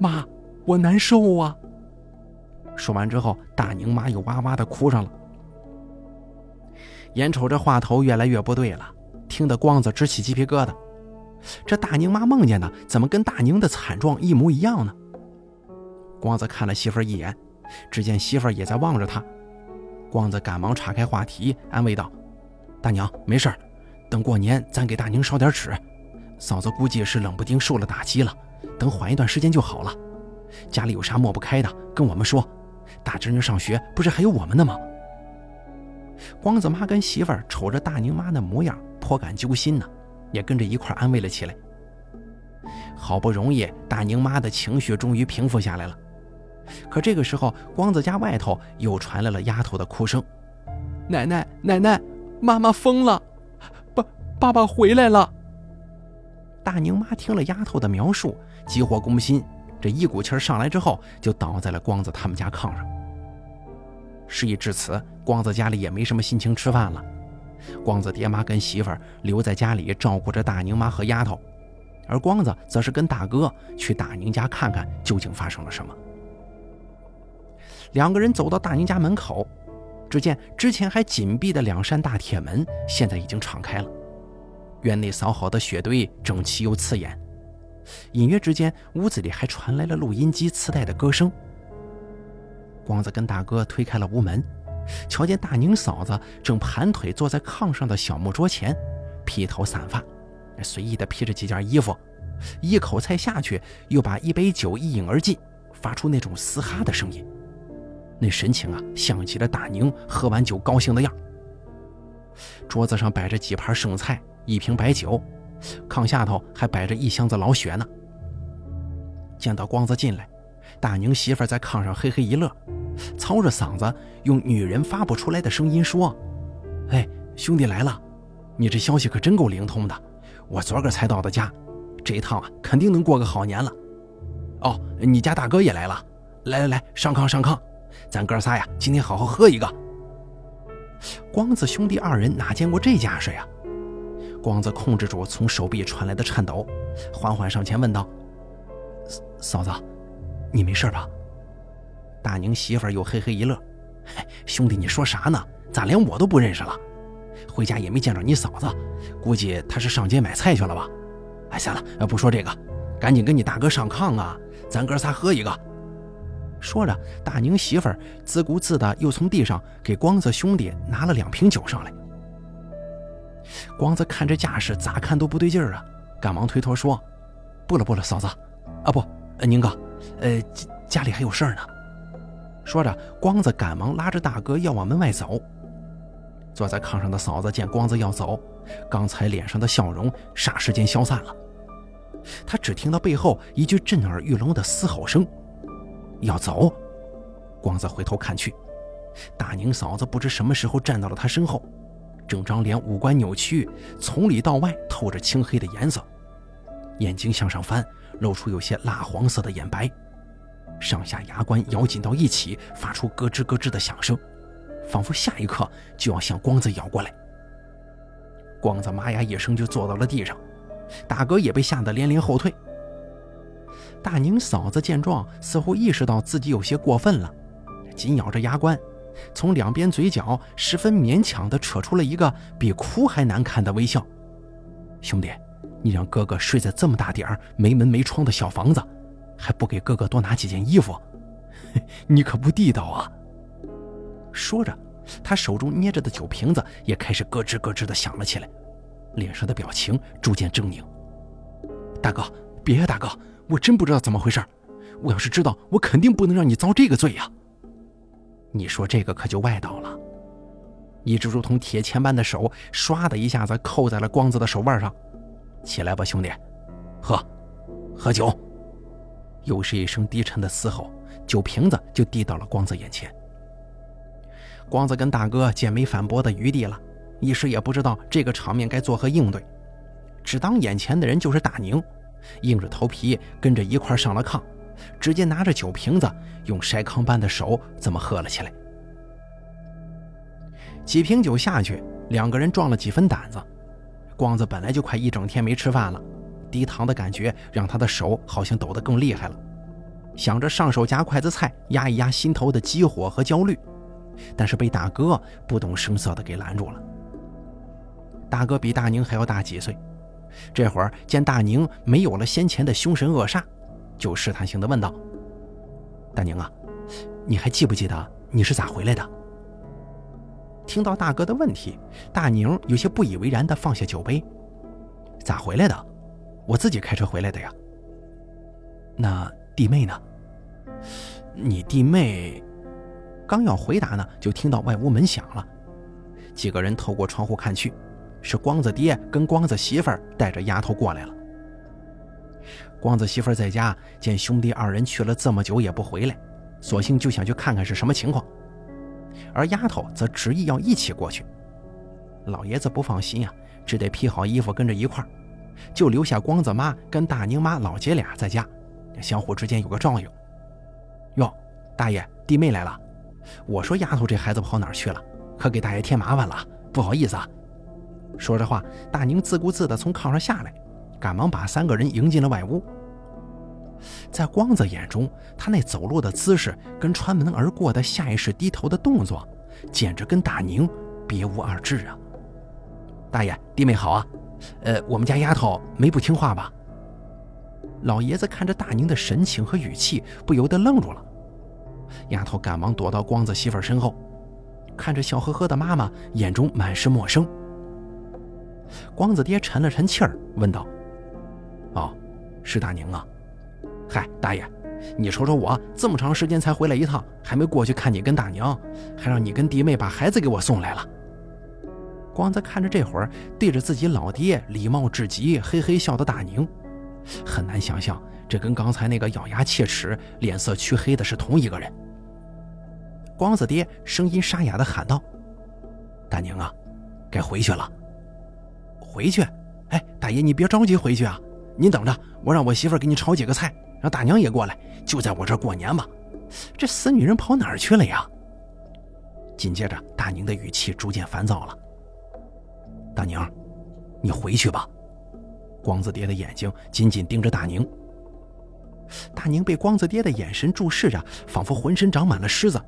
妈，我难受啊！说完之后，大宁妈又哇哇的哭上了。眼瞅着话头越来越不对了，听得光子直起鸡皮疙瘩。这大宁妈梦见的怎么跟大宁的惨状一模一样呢？光子看了媳妇儿一眼，只见媳妇儿也在望着他。光子赶忙岔开话题，安慰道：“大娘，没事等过年咱给大宁烧点纸。”嫂子估计是冷不丁受了打击了，等缓一段时间就好了。家里有啥抹不开的，跟我们说。大侄女上学不是还有我们呢吗？光子妈跟媳妇儿瞅着大宁妈的模样，颇感揪心呢，也跟着一块安慰了起来。好不容易，大宁妈的情绪终于平复下来了。可这个时候，光子家外头又传来了丫头的哭声：“奶奶，奶奶，妈妈疯了，爸，爸爸回来了。”大宁妈听了丫头的描述，急火攻心，这一股气儿上来之后，就倒在了光子他们家炕上。事已至此，光子家里也没什么心情吃饭了。光子爹妈跟媳妇儿留在家里照顾着大宁妈和丫头，而光子则是跟大哥去大宁家看看究竟发生了什么。两个人走到大宁家门口，只见之前还紧闭的两扇大铁门，现在已经敞开了。院内扫好的雪堆整齐又刺眼，隐约之间，屋子里还传来了录音机磁带的歌声。光子跟大哥推开了屋门，瞧见大宁嫂子正盘腿坐在炕上的小木桌前，披头散发，随意的披着几件衣服，一口菜下去，又把一杯酒一饮而尽，发出那种嘶哈的声音，那神情啊，像极了大宁喝完酒高兴的样。桌子上摆着几盘剩菜。一瓶白酒，炕下头还摆着一箱子老雪呢。见到光子进来，大宁媳妇在炕上嘿嘿一乐，操着嗓子用女人发不出来的声音说：“哎，兄弟来了，你这消息可真够灵通的。我昨个才到的家，这一趟啊，肯定能过个好年了。哦，你家大哥也来了，来来来，上炕上炕，咱哥仨呀，今天好好喝一个。”光子兄弟二人哪见过这架势呀？光子控制住从手臂传来的颤抖，缓缓上前问道：“嫂子，你没事吧？”大宁媳妇又嘿嘿一乐：“兄弟，你说啥呢？咋连我都不认识了？回家也没见着你嫂子，估计她是上街买菜去了吧？哎，行了，不说这个，赶紧跟你大哥上炕啊，咱哥仨喝一个。”说着，大宁媳妇儿自顾自的又从地上给光子兄弟拿了两瓶酒上来。光子看这架势，咋看都不对劲儿啊！赶忙推脱说：“不了不了，嫂子，啊不，宁哥，呃，家里还有事儿呢。”说着，光子赶忙拉着大哥要往门外走。坐在炕上的嫂子见光子要走，刚才脸上的笑容霎时间消散了。他只听到背后一句震耳欲聋的嘶吼声：“要走！”光子回头看去，大宁嫂子不知什么时候站到了他身后。整张脸五官扭曲，从里到外透着青黑的颜色，眼睛向上翻，露出有些蜡黄色的眼白，上下牙关咬紧到一起，发出咯吱咯吱的响声，仿佛下一刻就要向光子咬过来。光子妈呀一声就坐到了地上，大哥也被吓得连连后退。大宁嫂子见状，似乎意识到自己有些过分了，紧咬着牙关，从两边嘴角十分勉强地扯出了一个比哭还难看的微笑。兄弟，你让哥哥睡在这么大点儿、没门没窗的小房子，还不给哥哥多拿几件衣服，你可不地道啊！说着，他手中捏着的酒瓶子也开始咯吱咯吱地响了起来，脸上的表情逐渐狰狞。大哥，别呀，大哥！我真不知道怎么回事，我要是知道，我肯定不能让你遭这个罪呀。你说这个可就外道了，一只如同铁钳般的手唰的一下子扣在了光子的手腕上。起来吧，兄弟，喝，喝酒。又是一声低沉的嘶吼，酒瓶子就递到了光子眼前。光子跟大哥见没反驳的余地了，一时也不知道这个场面该作何应对，只当眼前的人就是大宁。硬着头皮跟着一块上了炕，直接拿着酒瓶子，用筛糠般的手这么喝了起来。几瓶酒下去，两个人壮了几分胆子。光子本来就快一整天没吃饭了，低糖的感觉让他的手好像抖得更厉害了。想着上手夹筷子菜，压一压心头的急火和焦虑，但是被大哥不动声色地给拦住了。大哥比大宁还要大几岁。这会儿见大宁没有了先前的凶神恶煞，就试探性的问道：“大宁啊，你还记不记得你是咋回来的？”听到大哥的问题，大宁有些不以为然的放下酒杯：“咋回来的？我自己开车回来的呀。”“那弟妹呢？”“你弟妹……”刚要回答呢，就听到外屋门响了，几个人透过窗户看去。是光子爹跟光子媳妇儿带着丫头过来了。光子媳妇儿在家见兄弟二人去了这么久也不回来，索性就想去看看是什么情况，而丫头则执意要一起过去。老爷子不放心呀，只得披好衣服跟着一块儿，就留下光子妈跟大宁妈老姐俩在家，相互之间有个照应。哟，大爷弟妹来了，我说丫头这孩子跑哪儿去了？可给大爷添麻烦了，不好意思啊。说着话，大宁自顾自地从炕上下来，赶忙把三个人迎进了外屋。在光子眼中，他那走路的姿势跟穿门而过的下意识低头的动作，简直跟大宁别无二致啊！大爷，弟妹好啊！呃，我们家丫头没不听话吧？老爷子看着大宁的神情和语气，不由得愣住了。丫头赶忙躲到光子媳妇身后，看着笑呵呵的妈妈，眼中满是陌生。光子爹沉了沉气儿，问道：“哦，是大宁啊？嗨，大爷，你瞅瞅我这么长时间才回来一趟，还没过去看你跟大娘，还让你跟弟妹把孩子给我送来了。”光子看着这会儿对着自己老爹礼貌至极、嘿嘿笑的大宁，很难想象这跟刚才那个咬牙切齿、脸色黢黑的是同一个人。光子爹声音沙哑地喊道：“大宁啊，该回去了。”回去，哎，大爷，你别着急回去啊！您等着，我让我媳妇给你炒几个菜，让大娘也过来，就在我这过年吧。这死女人跑哪儿去了呀？紧接着，大宁的语气逐渐烦躁了。大宁，你回去吧。光子爹的眼睛紧紧盯着大宁。大宁被光子爹的眼神注视着，仿佛浑身长满了虱子，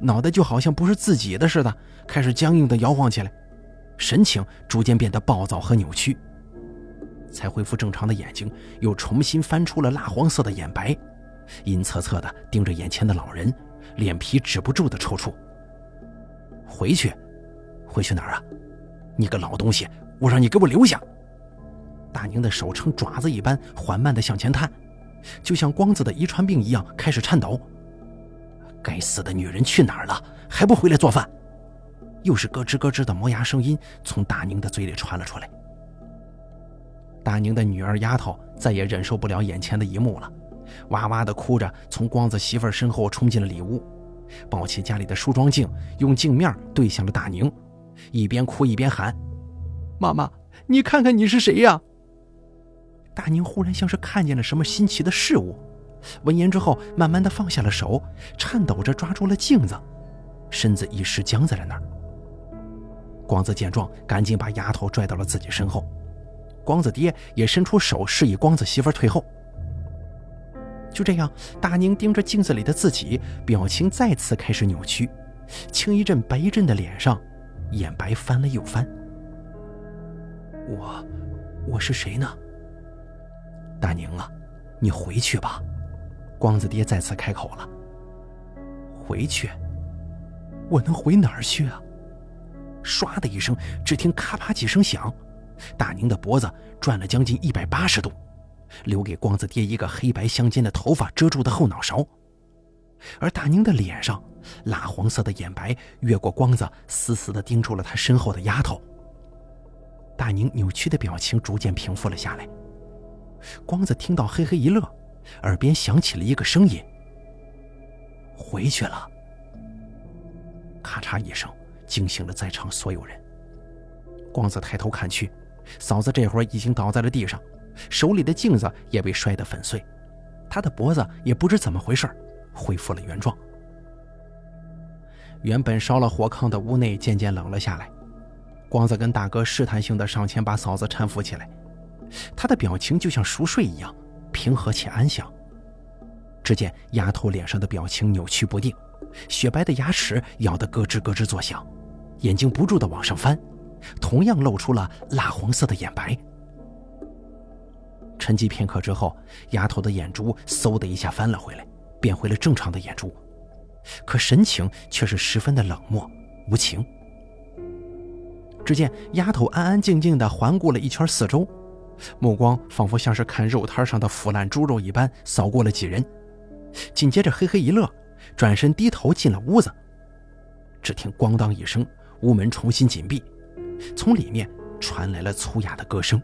脑袋就好像不是自己的似的，开始僵硬的摇晃起来。神情逐渐变得暴躁和扭曲，才恢复正常的眼睛又重新翻出了蜡黄色的眼白，阴恻恻地盯着眼前的老人，脸皮止不住的抽搐。回去，回去哪儿啊？你个老东西，我让你给我留下！大宁的手呈爪子一般缓慢地向前探，就像光子的遗传病一样开始颤抖。该死的女人去哪儿了？还不回来做饭？又是咯吱咯吱的磨牙声音从大宁的嘴里传了出来。大宁的女儿丫头再也忍受不了眼前的一幕了，哇哇的哭着从光子媳妇身后冲进了里屋，抱起家里的梳妆镜，用镜面对向了大宁，一边哭一边喊：“妈妈，你看看你是谁呀？”大宁忽然像是看见了什么新奇的事物，闻言之后，慢慢的放下了手，颤抖着抓住了镜子，身子一时僵在了那儿。光子见状，赶紧把丫头拽到了自己身后，光子爹也伸出手示意光子媳妇退后。就这样，大宁盯着镜子里的自己，表情再次开始扭曲，青一阵白一阵的脸上，眼白翻了又翻。我，我是谁呢？大宁啊，你回去吧。光子爹再次开口了。回去？我能回哪儿去啊？唰的一声，只听咔啪几声响，大宁的脖子转了将近一百八十度，留给光子爹一个黑白相间的头发遮住的后脑勺，而大宁的脸上蜡黄色的眼白越过光子，死死地盯住了他身后的丫头。大宁扭曲的表情逐渐平复了下来，光子听到嘿嘿一乐，耳边响起了一个声音：“回去了。”咔嚓一声。惊醒了在场所有人。光子抬头看去，嫂子这会儿已经倒在了地上，手里的镜子也被摔得粉碎，她的脖子也不知怎么回事，恢复了原状。原本烧了火炕的屋内渐渐冷了下来，光子跟大哥试探性的上前把嫂子搀扶起来，他的表情就像熟睡一样，平和且安详。只见丫头脸上的表情扭曲不定，雪白的牙齿咬得咯吱咯吱作响。眼睛不住的往上翻，同样露出了蜡黄色的眼白。沉寂片刻之后，丫头的眼珠嗖的一下翻了回来，变回了正常的眼珠，可神情却是十分的冷漠无情。只见丫头安安静静的环顾了一圈四周，目光仿佛像是看肉摊上的腐烂猪肉一般扫过了几人，紧接着嘿嘿一乐，转身低头进了屋子。只听咣当一声。屋门重新紧闭，从里面传来了粗哑的歌声。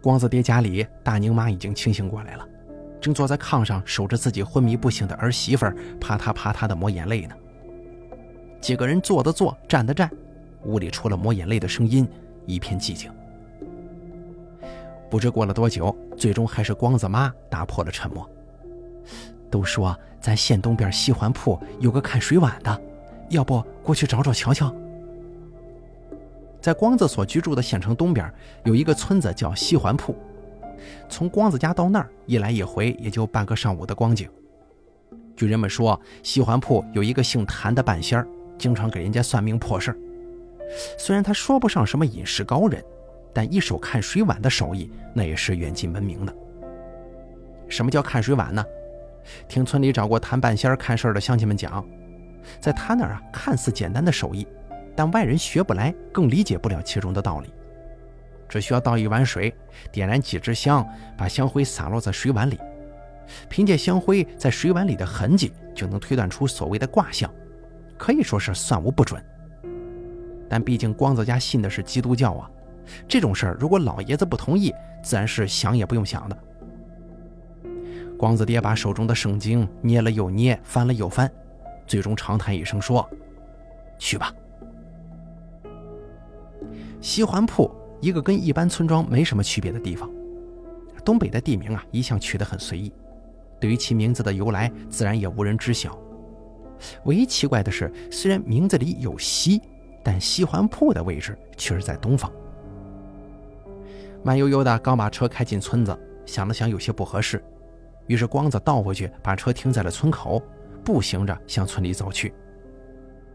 光子爹家里，大宁妈已经清醒过来了，正坐在炕上守着自己昏迷不醒的儿媳妇，啪嗒啪嗒的抹眼泪呢。几个人坐的坐，站的站，屋里除了抹眼泪的声音，一片寂静。不知过了多久，最终还是光子妈打破了沉默。都说咱县东边西环铺有个看水碗的，要不过去找找瞧瞧。在光子所居住的县城东边有一个村子叫西环铺，从光子家到那儿一来一回也就半个上午的光景。据人们说，西环铺有一个姓谭的半仙儿，经常给人家算命破事儿。虽然他说不上什么隐士高人，但一手看水碗的手艺那也是远近闻名的。什么叫看水碗呢？听村里找过谭半仙看事儿的乡亲们讲，在他那儿啊，看似简单的手艺，但外人学不来，更理解不了其中的道理。只需要倒一碗水，点燃几支香，把香灰洒落在水碗里，凭借香灰在水碗里的痕迹，就能推断出所谓的卦象，可以说是算无不准。但毕竟光子家信的是基督教啊，这种事儿如果老爷子不同意，自然是想也不用想的。光子爹把手中的圣经捏了又捏，翻了又翻，最终长叹一声说：“去吧。”西环铺，一个跟一般村庄没什么区别的地方。东北的地名啊，一向取得很随意，对于其名字的由来，自然也无人知晓。唯一奇怪的是，虽然名字里有西，但西环铺的位置却是在东方。慢悠悠的刚把车开进村子，想了想，有些不合适。于是光子倒回去，把车停在了村口，步行着向村里走去。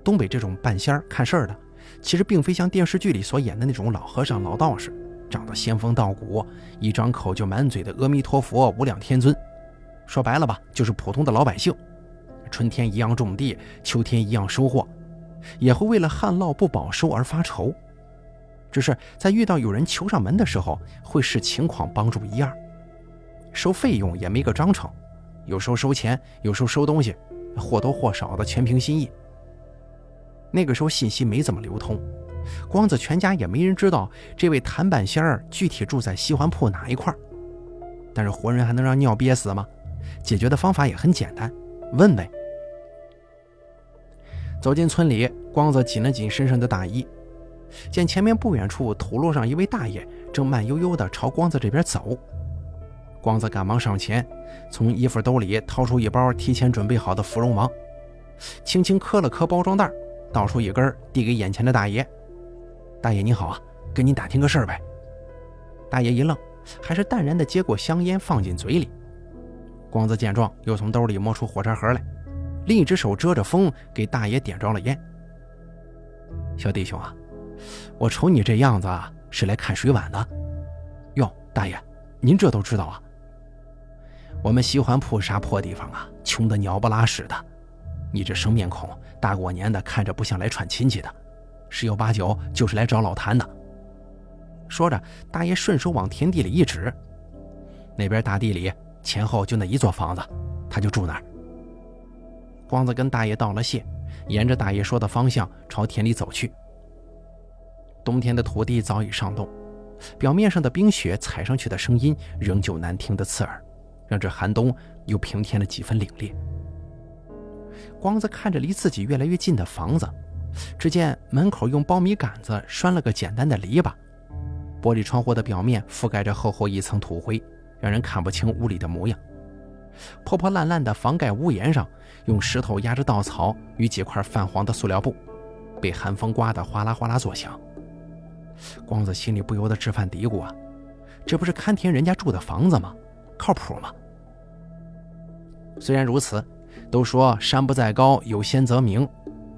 东北这种半仙儿看事儿的，其实并非像电视剧里所演的那种老和尚、老道士，长得仙风道骨，一张口就满嘴的阿弥陀佛、无量天尊。说白了吧，就是普通的老百姓，春天一样种地，秋天一样收获，也会为了旱涝不保收而发愁。只是在遇到有人求上门的时候，会视情况帮助一二。收费用也没个章程，有时候收钱，有时候收东西，或多或少的全凭心意。那个时候信息没怎么流通，光子全家也没人知道这位谭半仙儿具体住在西环铺哪一块儿但是活人还能让尿憋死吗？解决的方法也很简单，问呗。走进村里，光子紧了紧身上的大衣，见前面不远处土路上一位大爷正慢悠悠地朝光子这边走。光子赶忙上前，从衣服兜里掏出一包提前准备好的芙蓉王，轻轻磕了磕包装袋，倒出一根递给眼前的大爷：“大爷你好啊，跟您打听个事儿呗。”大爷一愣，还是淡然的接过香烟放进嘴里。光子见状，又从兜里摸出火柴盒来，另一只手遮着风，给大爷点着了烟。小弟兄啊，我瞅你这样子是来看水碗的。哟，大爷，您这都知道啊？我们西环铺啥破地方啊，穷得鸟不拉屎的。你这生面孔，大过年的看着不像来串亲戚的，十有八九就是来找老谭的。说着，大爷顺手往田地里一指，那边大地里。前后就那一座房子，他就住那儿。光子跟大爷道了谢，沿着大爷说的方向朝田里走去。冬天的土地早已上冻，表面上的冰雪踩上去的声音仍旧难听的刺耳，让这寒冬又平添了几分凛冽。光子看着离自己越来越近的房子，只见门口用苞米杆子拴了个简单的篱笆，玻璃窗户的表面覆盖着厚厚一层土灰。让人看不清屋里的模样。破破烂烂的房盖屋檐上，用石头压着稻草与几块泛黄的塑料布，被寒风刮得哗啦哗啦作响。光子心里不由得直犯嘀咕啊，这不是看田人家住的房子吗？靠谱吗？虽然如此，都说山不在高，有仙则名。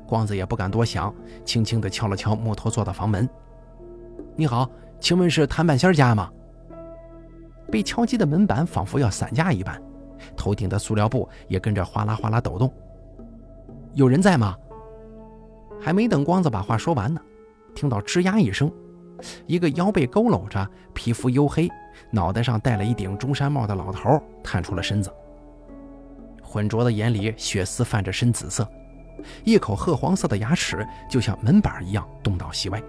光子也不敢多想，轻轻地敲了敲木头做的房门：“你好，请问是谭半仙家吗？”被敲击的门板仿佛要散架一般，头顶的塑料布也跟着哗啦哗啦抖动。有人在吗？还没等光子把话说完呢，听到吱呀一声，一个腰背佝偻着、皮肤黝黑、脑袋上戴了一顶中山帽的老头探出了身子，浑浊的眼里血丝泛着深紫色，一口褐黄色的牙齿就像门板一样东倒西歪。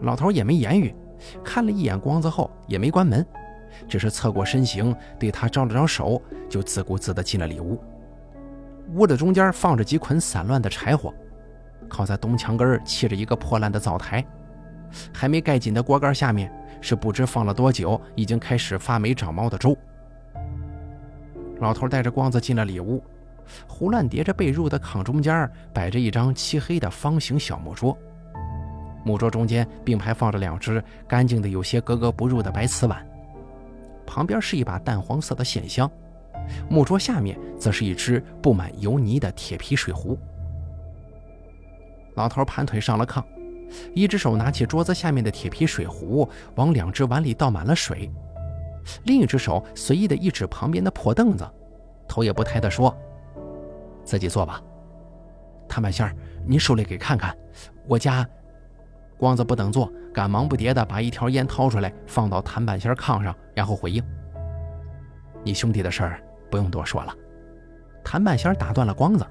老头也没言语。看了一眼光子后，也没关门，只是侧过身形，对他招了招手，就自顾自地进了里屋。屋的中间放着几捆散乱的柴火，靠在东墙根砌着一个破烂的灶台，还没盖紧的锅盖下面是不知放了多久，已经开始发霉长毛的粥。老头带着光子进了里屋，胡乱叠着被褥的炕中间摆着一张漆黑的方形小木桌。木桌中间并排放着两只干净的有些格格不入的白瓷碗，旁边是一把淡黄色的线香，木桌下面则是一只布满油泥的铁皮水壶。老头盘腿上了炕，一只手拿起桌子下面的铁皮水壶，往两只碗里倒满了水，另一只手随意的一指旁边的破凳子，头也不抬的说：“自己坐吧。”谭半仙儿，您手里给看看，我家。光子不等坐，赶忙不迭地把一条烟掏出来，放到谭半仙炕上，然后回应：“你兄弟的事儿不用多说了。”谭半仙打断了光子。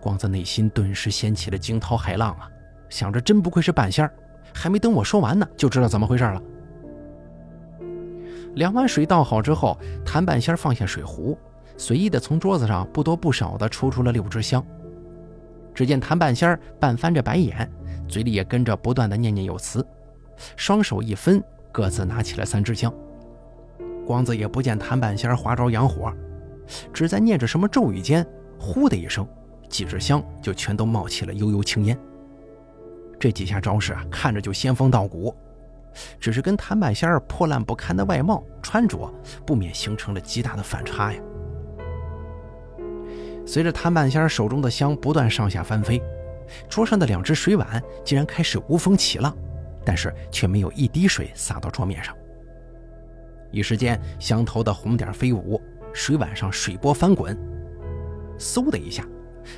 光子内心顿时掀起了惊涛骇浪啊！想着真不愧是半仙儿，还没等我说完呢，就知道怎么回事了。两碗水倒好之后，谭半仙放下水壶，随意的从桌子上不多不少的抽出了六支香。只见谭半仙半翻着白眼。嘴里也跟着不断的念念有词，双手一分，各自拿起了三支香。光子也不见谭半仙划着洋火，只在念着什么咒语间，呼的一声，几支香就全都冒起了悠悠青烟。这几下招式啊，看着就仙风道骨，只是跟谭半仙儿破烂不堪的外貌穿着，不免形成了极大的反差呀。随着谭半仙手中的香不断上下翻飞。桌上的两只水碗竟然开始无风起浪，但是却没有一滴水洒到桌面上。一时间，香头的红点飞舞，水碗上水波翻滚。嗖的一下，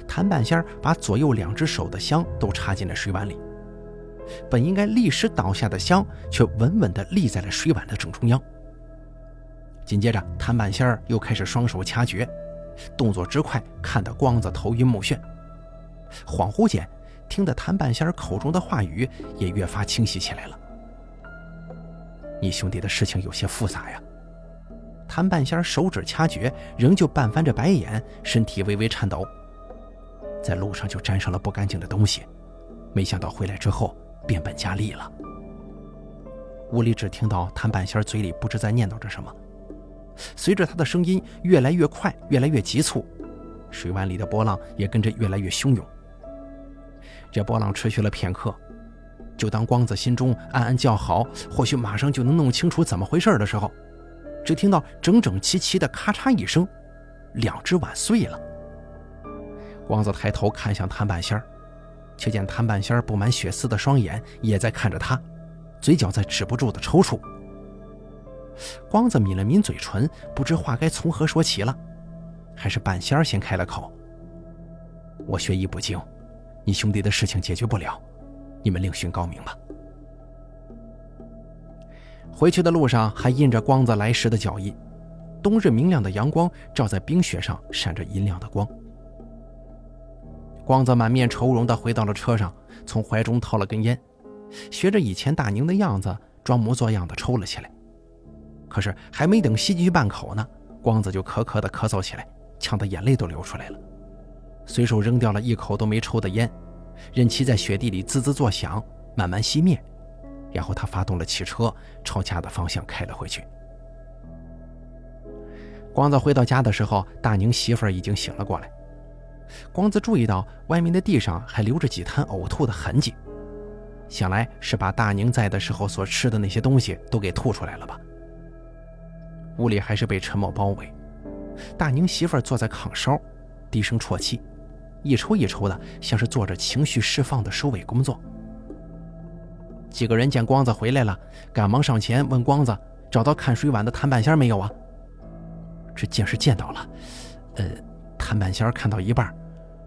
谭半仙把左右两只手的香都插进了水碗里，本应该立时倒下的香，却稳稳地立在了水碗的正中央。紧接着，谭半仙又开始双手掐诀，动作之快，看得光子头晕目眩。恍惚间，听得谭半仙口中的话语也越发清晰起来了。你兄弟的事情有些复杂呀。谭半仙手指掐诀，仍旧半翻着白眼，身体微微颤抖。在路上就沾上了不干净的东西，没想到回来之后变本加厉了。屋里只听到谭半仙嘴里不知在念叨着什么，随着他的声音越来越快，越来越急促，水湾里的波浪也跟着越来越汹涌。这波浪持续了片刻，就当光子心中暗暗叫好，或许马上就能弄清楚怎么回事的时候，只听到整整齐齐的咔嚓一声，两只碗碎了。光子抬头看向谭半仙儿，却见谭半仙布满血丝的双眼也在看着他。嘴角在止不住的抽搐，光子抿了抿嘴唇，不知话该从何说起了。还是半仙先开了口：“我学艺不精，你兄弟的事情解决不了，你们另寻高明吧。”回去的路上还印着光子来时的脚印，冬日明亮的阳光照在冰雪上，闪着银亮的光。光子满面愁容地回到了车上，从怀中掏了根烟。学着以前大宁的样子，装模作样的抽了起来。可是还没等吸进去半口呢，光子就咳咳的咳嗽起来，呛得眼泪都流出来了。随手扔掉了一口都没抽的烟，任其在雪地里滋滋作响，慢慢熄灭。然后他发动了汽车，朝家的方向开了回去。光子回到家的时候，大宁媳妇儿已经醒了过来。光子注意到外面的地上还留着几滩呕吐的痕迹。想来是把大宁在的时候所吃的那些东西都给吐出来了吧。屋里还是被沉默包围。大宁媳妇坐在炕梢，低声啜泣，一抽一抽的，像是做着情绪释放的收尾工作。几个人见光子回来了，赶忙上前问光子：“找到看水碗的谭半仙没有啊？”这见是见到了，呃，谭半仙看到一半，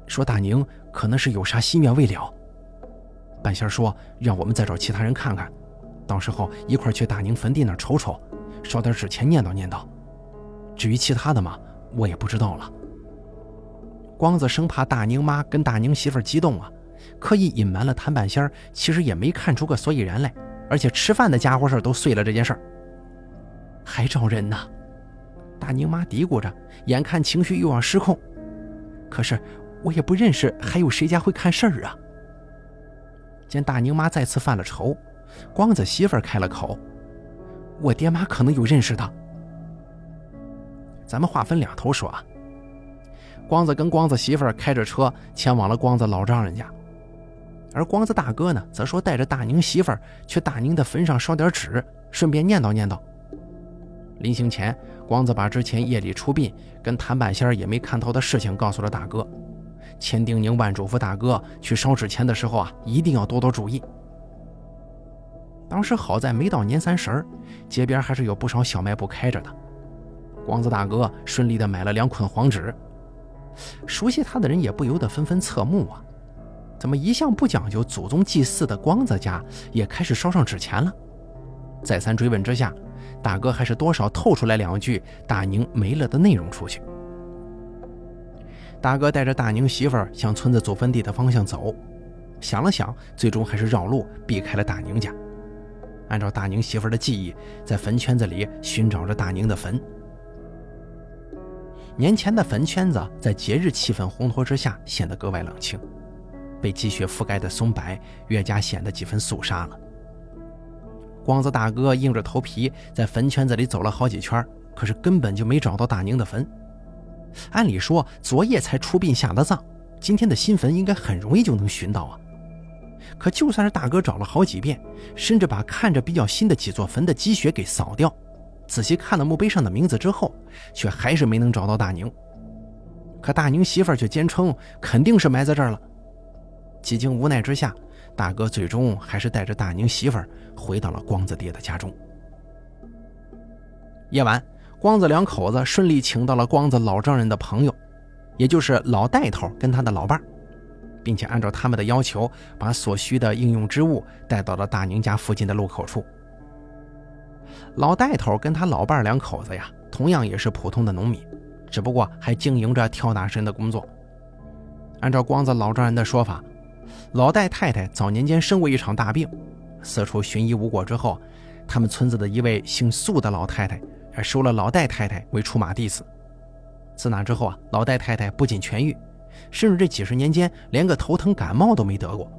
说大宁可能是有啥心愿未了。半仙说：“让我们再找其他人看看，到时候一块去大宁坟地那儿瞅瞅，烧点纸钱念叨念叨。至于其他的嘛，我也不知道了。”光子生怕大宁妈跟大宁媳妇激动啊，刻意隐瞒了谭半仙其实也没看出个所以然来，而且吃饭的家伙事都碎了这件事儿，还招人呢。大宁妈嘀咕着，眼看情绪又要失控，可是我也不认识，还有谁家会看事儿啊？见大宁妈再次犯了愁，光子媳妇儿开了口：“我爹妈可能有认识的。”咱们话分两头说啊。光子跟光子媳妇儿开着车前往了光子老丈人家，而光子大哥呢，则说带着大宁媳妇儿去大宁的坟上烧点纸，顺便念叨念叨。临行前，光子把之前夜里出殡跟谭半仙儿也没看透的事情告诉了大哥。千叮咛万嘱咐，大哥去烧纸钱的时候啊，一定要多多注意。当时好在没到年三十儿，街边还是有不少小卖部开着的。光子大哥顺利的买了两捆黄纸，熟悉他的人也不由得纷纷侧目啊，怎么一向不讲究祖宗祭祀的光子家也开始烧上纸钱了？再三追问之下，大哥还是多少透出来两句大宁没了的内容出去。大哥带着大宁媳妇儿向村子祖坟地的方向走，想了想，最终还是绕路避开了大宁家。按照大宁媳妇儿的记忆，在坟圈子里寻找着大宁的坟。年前的坟圈子在节日气氛烘托之下显得格外冷清，被积雪覆盖的松柏越加显得几分肃杀了。光子大哥硬着头皮在坟圈子里走了好几圈，可是根本就没找到大宁的坟。按理说，昨夜才出殡下的葬，今天的新坟应该很容易就能寻到啊。可就算是大哥找了好几遍，甚至把看着比较新的几座坟的积雪给扫掉，仔细看了墓碑上的名字之后，却还是没能找到大宁。可大宁媳妇儿却坚称肯定是埋在这儿了。几经无奈之下，大哥最终还是带着大宁媳妇儿回到了光子爹的家中。夜晚。光子两口子顺利请到了光子老丈人的朋友，也就是老带头跟他的老伴并且按照他们的要求，把所需的应用之物带到了大宁家附近的路口处。老带头跟他老伴两口子呀，同样也是普通的农民，只不过还经营着跳大神的工作。按照光子老丈人的说法，老戴太太早年间生过一场大病，四处寻医无果之后，他们村子的一位姓苏的老太太。还收了老戴太太为出马弟子。自那之后啊，老戴太太不仅痊愈，甚至这几十年间连个头疼感冒都没得过。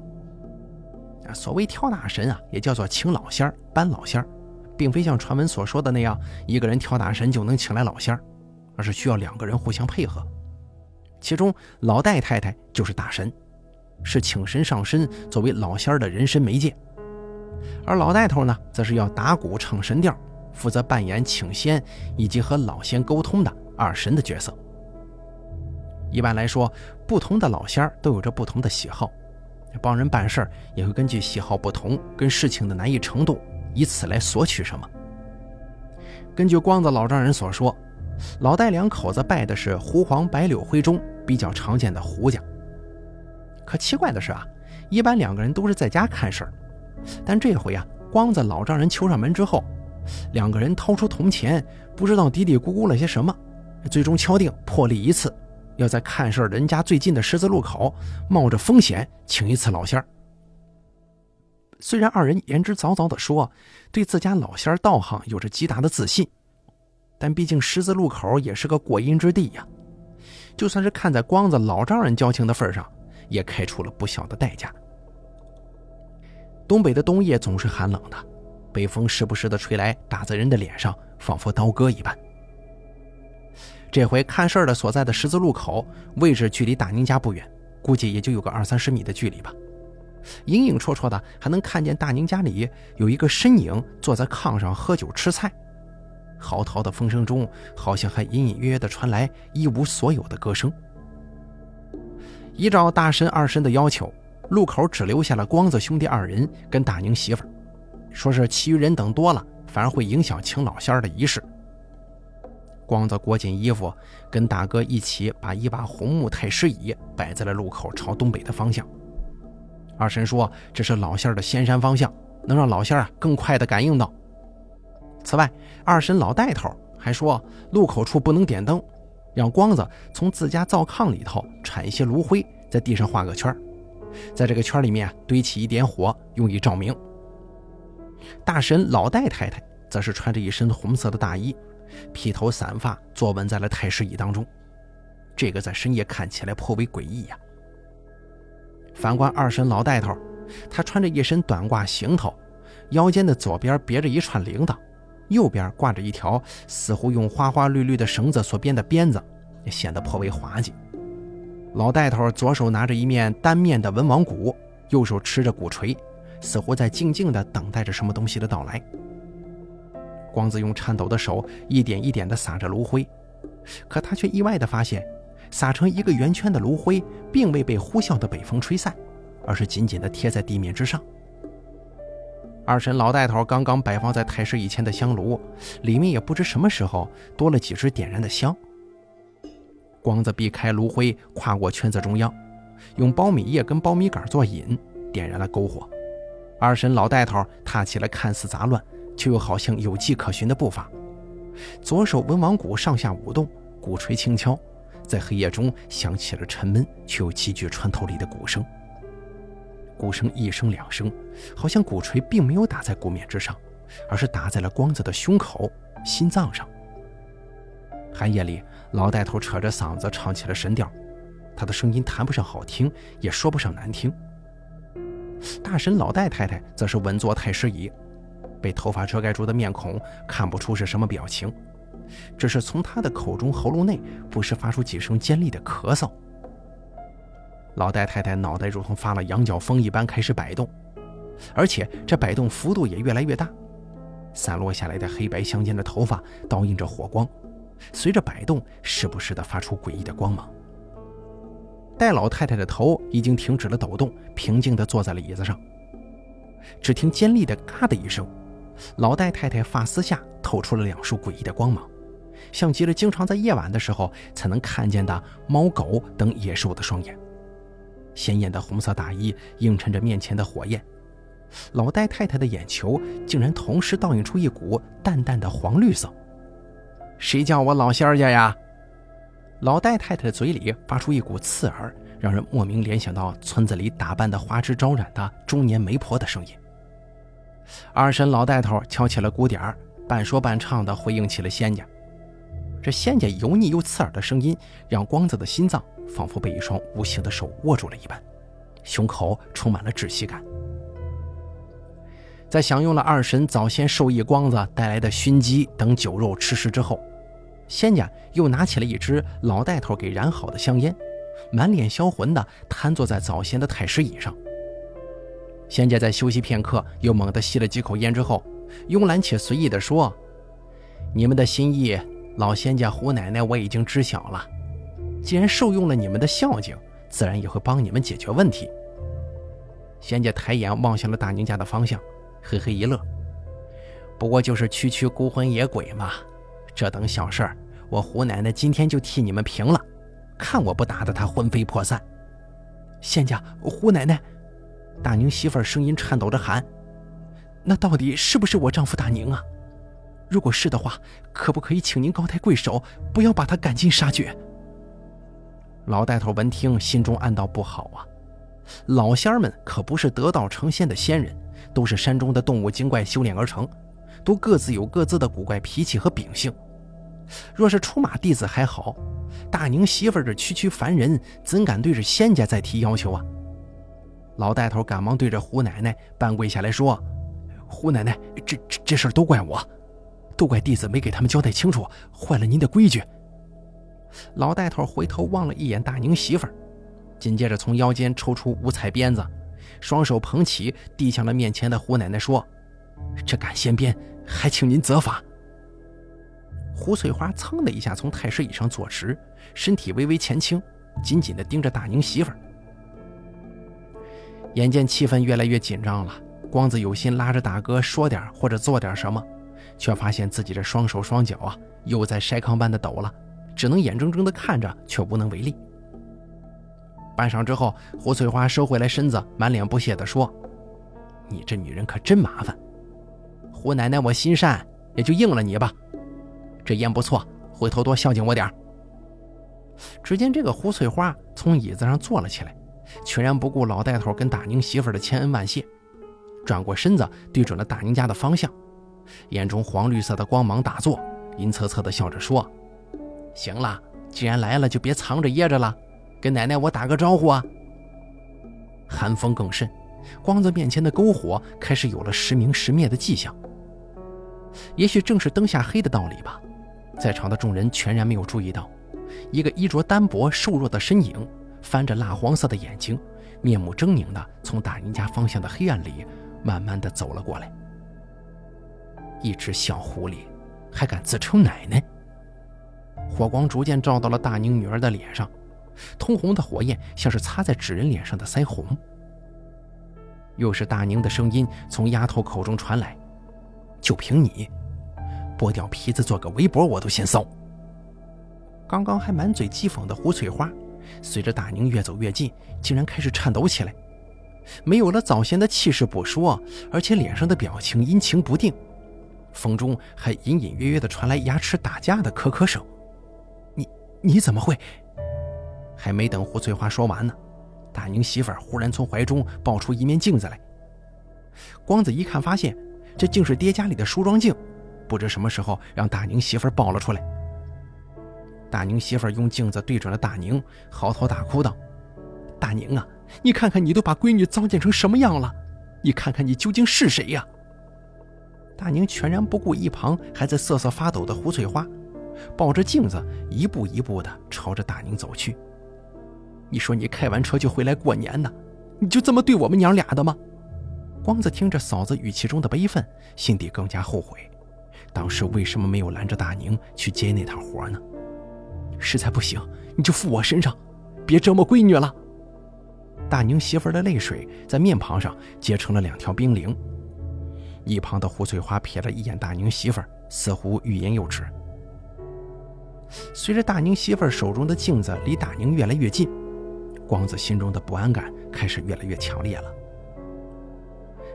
啊所谓跳大神啊，也叫做请老仙儿、搬老仙儿，并非像传闻所说的那样，一个人跳大神就能请来老仙儿，而是需要两个人互相配合。其中老戴太太就是大神，是请神上身作为老仙儿的人身媒介，而老戴头呢，则是要打鼓唱神调，负责扮演请仙以及和老仙沟通的二神的角色。一般来说，不同的老仙儿都有着不同的喜好。帮人办事儿也会根据喜好不同，跟事情的难易程度，以此来索取什么。根据光子老丈人所说，老戴两口子拜的是胡黄白柳灰中比较常见的胡家。可奇怪的是啊，一般两个人都是在家看事儿，但这回啊，光子老丈人求上门之后，两个人掏出铜钱，不知道嘀嘀咕咕了些什么，最终敲定破例一次。要在看事儿人家最近的十字路口，冒着风险请一次老仙儿。虽然二人言之凿凿地说对自家老仙儿道行有着极大的自信，但毕竟十字路口也是个过阴之地呀。就算是看在光子老丈人交情的份上，也开出了不小的代价。东北的冬夜总是寒冷的，北风时不时的吹来，打在人的脸上，仿佛刀割一般。这回看事儿的所在的十字路口位置距离大宁家不远，估计也就有个二三十米的距离吧。隐隐绰绰的还能看见大宁家里有一个身影坐在炕上喝酒吃菜，嚎啕的风声中，好像还隐隐约约的传来一无所有的歌声。依照大神二神的要求，路口只留下了光子兄弟二人跟大宁媳妇儿，说是其余人等多了，反而会影响请老仙儿的仪式。光子裹紧衣服，跟大哥一起把一把红木太师椅摆在了路口朝东北的方向。二神说：“这是老仙儿的仙山方向，能让老仙儿啊更快地感应到。”此外，二神老带头还说，路口处不能点灯，让光子从自家灶炕里头铲一些炉灰，在地上画个圈在这个圈里面堆起一点火，用以照明。大神老戴太太则是穿着一身红色的大衣。披头散发坐稳在了太师椅当中，这个在深夜看起来颇为诡异呀。反观二神老戴头，他穿着一身短褂行头，腰间的左边别着一串铃铛，右边挂着一条似乎用花花绿绿的绳子所编的鞭子，显得颇为滑稽。老戴头左手拿着一面单面的文王鼓，右手持着鼓槌，似乎在静静地等待着什么东西的到来。光子用颤抖的手一点一点地撒着炉灰，可他却意外地发现，撒成一个圆圈的炉灰并未被呼啸的北风吹散，而是紧紧地贴在地面之上。二神老带头刚刚摆放在太师以前的香炉，里面也不知什么时候多了几支点燃的香。光子避开炉灰，跨过圈子中央，用苞米叶跟苞米杆做引，点燃了篝火。二神老带头踏起了看似杂乱。却又好像有迹可循的步伐，左手文王鼓上下舞动，鼓槌轻敲，在黑夜中响起了沉闷却又极具穿透力的鼓声。鼓声一声两声，好像鼓槌并没有打在鼓面之上，而是打在了光子的胸口、心脏上。寒夜里，老带头扯着嗓子唱起了神调，他的声音谈不上好听，也说不上难听。大神老戴太太则是稳坐太师椅。被头发遮盖住的面孔看不出是什么表情，只是从他的口中、喉咙内不时发出几声尖利的咳嗽。老戴太太脑袋如同发了羊角风一般开始摆动，而且这摆动幅度也越来越大。散落下来的黑白相间的头发倒映着火光，随着摆动，时不时地发出诡异的光芒。戴老太太的头已经停止了抖动，平静地坐在了椅子上。只听尖利的“嘎”的一声。老戴太太发丝下透出了两束诡异的光芒，像极了经常在夜晚的时候才能看见的猫狗等野兽的双眼。鲜艳的红色大衣映衬着面前的火焰，老戴太太的眼球竟然同时倒映出一股淡淡的黄绿色。谁叫我老仙儿家呀？老戴太太的嘴里发出一股刺耳、让人莫名联想到村子里打扮的花枝招展的中年媒婆的声音。二神老带头敲起了鼓点儿，半说半唱的回应起了仙家。这仙家油腻又刺耳的声音，让光子的心脏仿佛被一双无形的手握住了一般，胸口充满了窒息感。在享用了二婶早先授意光子带来的熏鸡等酒肉吃食之后，仙家又拿起了一支老带头给燃好的香烟，满脸销魂的瘫坐在早先的太师椅上。仙家在休息片刻，又猛地吸了几口烟之后，慵懒且随意地说：“你们的心意，老仙家胡奶奶我已经知晓了。既然受用了你们的孝敬，自然也会帮你们解决问题。”仙家抬眼望向了大宁家的方向。嘿嘿一乐，不过就是区区孤魂野鬼嘛，这等小事儿，我胡奶奶今天就替你们平了，看我不打得她魂飞魄散！仙家，胡奶奶，大宁媳妇儿声音颤抖着喊：“那到底是不是我丈夫大宁啊？如果是的话，可不可以请您高抬贵手，不要把他赶尽杀绝？”老带头闻听，心中暗道不好啊，老仙儿们可不是得道成仙的仙人。都是山中的动物精怪修炼而成，都各自有各自的古怪脾气和秉性。若是出马弟子还好，大宁媳妇儿这区区凡人，怎敢对着仙家再提要求啊？老带头赶忙对着胡奶奶半跪下来说：“胡奶奶，这这这事儿都怪我，都怪弟子没给他们交代清楚，坏了您的规矩。”老带头回头望了一眼大宁媳妇儿，紧接着从腰间抽出五彩鞭子。双手捧起，递向了面前的胡奶奶，说：“这赶仙鞭，还请您责罚。”胡翠花噌的一下从太师椅上坐直，身体微微前倾，紧紧地盯着大宁媳妇儿。眼见气氛越来越紧张了，光子有心拉着大哥说点或者做点什么，却发现自己这双手双脚啊，又在筛糠般的抖了，只能眼睁睁地看着，却无能为力。半晌之后，胡翠花收回来身子，满脸不屑地说：“你这女人可真麻烦。胡奶奶，我心善，也就应了你吧。这烟不错，回头多孝敬我点儿只见这个胡翠花从椅子上坐了起来，全然不顾老带头跟大宁媳妇的千恩万谢，转过身子对准了大宁家的方向，眼中黄绿色的光芒大作，阴恻恻地笑着说：“行了，既然来了，就别藏着掖着了。”跟奶奶我打个招呼啊！寒风更甚，光子面前的篝火开始有了时明时灭的迹象。也许正是灯下黑的道理吧，在场的众人全然没有注意到，一个衣着单薄、瘦弱的身影，翻着蜡黄色的眼睛，面目狰狞的从大宁家方向的黑暗里慢慢的走了过来。一只小狐狸，还敢自称奶奶！火光逐渐照到了大宁女儿的脸上。通红的火焰像是擦在纸人脸上的腮红。又是大宁的声音从丫头口中传来：“就凭你，剥掉皮子做个围脖，我都嫌骚。”刚刚还满嘴讥讽的胡翠花，随着大宁越走越近，竟然开始颤抖起来。没有了早先的气势不说，而且脸上的表情阴晴不定，风中还隐隐约约地传来牙齿打架的咳咳声。“你你怎么会？”还没等胡翠花说完呢，大宁媳妇儿忽然从怀中抱出一面镜子来。光子一看，发现这竟是爹家里的梳妆镜，不知什么时候让大宁媳妇抱了出来。大宁媳妇用镜子对准了大宁，嚎啕大哭道：“大宁啊，你看看你都把闺女糟践成什么样了，你看看你究竟是谁呀？”大宁全然不顾一旁还在瑟瑟发抖的胡翠花，抱着镜子一步一步的朝着大宁走去。你说你开完车就回来过年呢，你就这么对我们娘俩的吗？光子听着嫂子语气中的悲愤，心底更加后悔，当时为什么没有拦着大宁去接那趟活呢？实在不行，你就负我身上，别折磨闺女了。大宁媳妇的泪水在面庞上结成了两条冰凌。一旁的胡翠花瞥了一眼大宁媳妇，似乎欲言又止。随着大宁媳妇手中的镜子离大宁越来越近。光子心中的不安感开始越来越强烈了。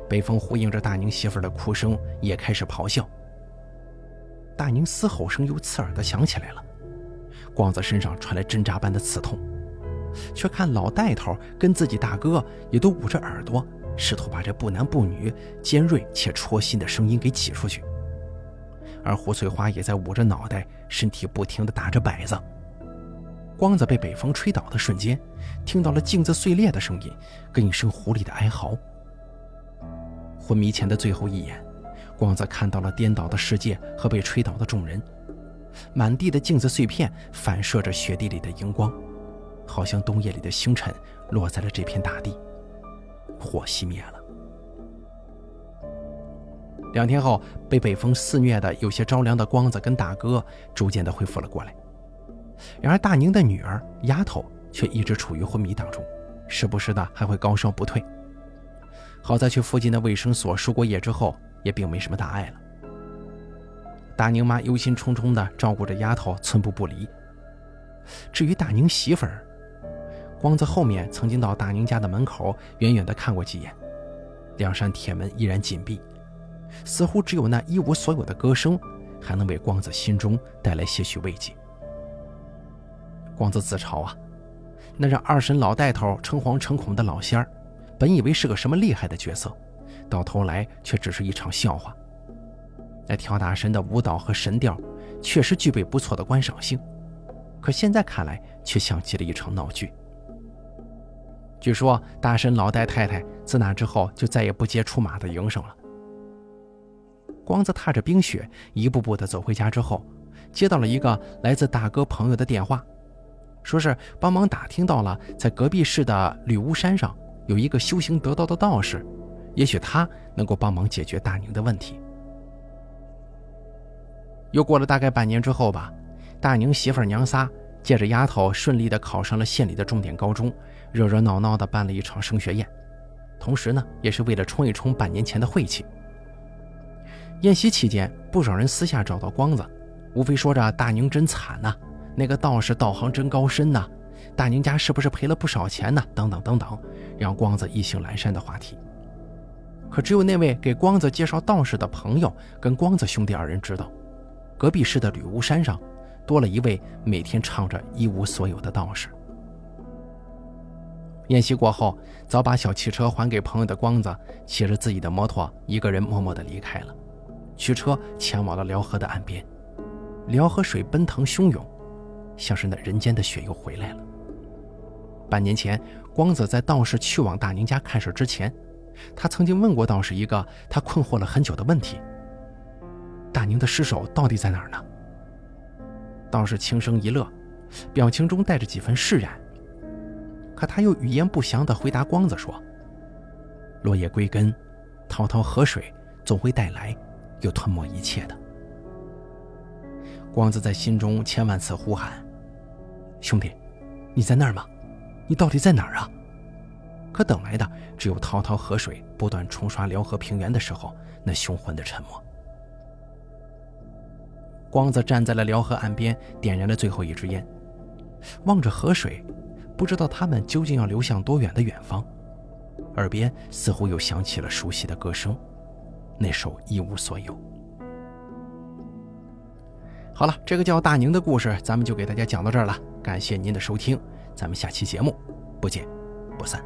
北风呼应着大宁媳妇的哭声，也开始咆哮。大宁嘶吼声又刺耳的响起来了，光子身上传来针扎般的刺痛，却看老带头跟自己大哥也都捂着耳朵，试图把这不男不女、尖锐且戳心的声音给挤出去。而胡翠花也在捂着脑袋，身体不停的打着摆子。光子被北风吹倒的瞬间，听到了镜子碎裂的声音，跟一声狐狸的哀嚎。昏迷前的最后一眼，光子看到了颠倒的世界和被吹倒的众人，满地的镜子碎片反射着雪地里的荧光，好像冬夜里的星辰落在了这片大地。火熄灭了。两天后，被北风肆虐的有些着凉的光子跟大哥逐渐的恢复了过来。然而大宁的女儿丫头却一直处于昏迷当中，时不时的还会高烧不退。好在去附近的卫生所输过液之后，也并没什么大碍了。大宁妈忧心忡忡地照顾着丫头，寸步不离。至于大宁媳妇儿，光子后面曾经到大宁家的门口远远地看过几眼，两扇铁门依然紧闭。似乎只有那一无所有的歌声，还能为光子心中带来些许慰藉。光子自嘲啊，那让二婶老带头诚惶诚恐的老仙儿，本以为是个什么厉害的角色，到头来却只是一场笑话。那跳大神的舞蹈和神调，确实具备不错的观赏性，可现在看来却像极了一场闹剧。据说大神老戴太太自那之后就再也不接出马的营生了。光子踏着冰雪，一步步地走回家之后，接到了一个来自大哥朋友的电话，说是帮忙打听到了在隔壁市的吕屋山上有一个修行得道的道士，也许他能够帮忙解决大宁的问题。又过了大概半年之后吧，大宁媳妇娘仨借着丫头顺利的考上了县里的重点高中，热热闹闹的办了一场升学宴，同时呢，也是为了冲一冲半年前的晦气。宴席期间，不少人私下找到光子，无非说着大宁真惨呐，那个道士道行真高深呐，大宁家是不是赔了不少钱呢？等等等等，让光子意兴阑珊的话题。可只有那位给光子介绍道士的朋友跟光子兄弟二人知道，隔壁市的吕屋山上多了一位每天唱着一无所有的道士。宴席过后，早把小汽车还给朋友的光子，骑着自己的摩托，一个人默默地离开了。驱车前往了辽河的岸边，辽河水奔腾汹涌，像是那人间的雪又回来了。半年前，光子在道士去往大宁家看事之前，他曾经问过道士一个他困惑了很久的问题：大宁的尸首到底在哪儿呢？道士轻声一乐，表情中带着几分释然，可他又语焉不详地回答光子说：“落叶归根，滔滔河水总会带来。”又吞没一切的光子在心中千万次呼喊：“兄弟，你在那儿吗？你到底在哪儿啊？”可等来的只有滔滔河水不断冲刷辽河平原的时候那雄浑的沉默。光子站在了辽河岸边，点燃了最后一支烟，望着河水，不知道他们究竟要流向多远的远方。耳边似乎又响起了熟悉的歌声。那首一无所有。好了，这个叫大宁的故事，咱们就给大家讲到这儿了。感谢您的收听，咱们下期节目不见不散。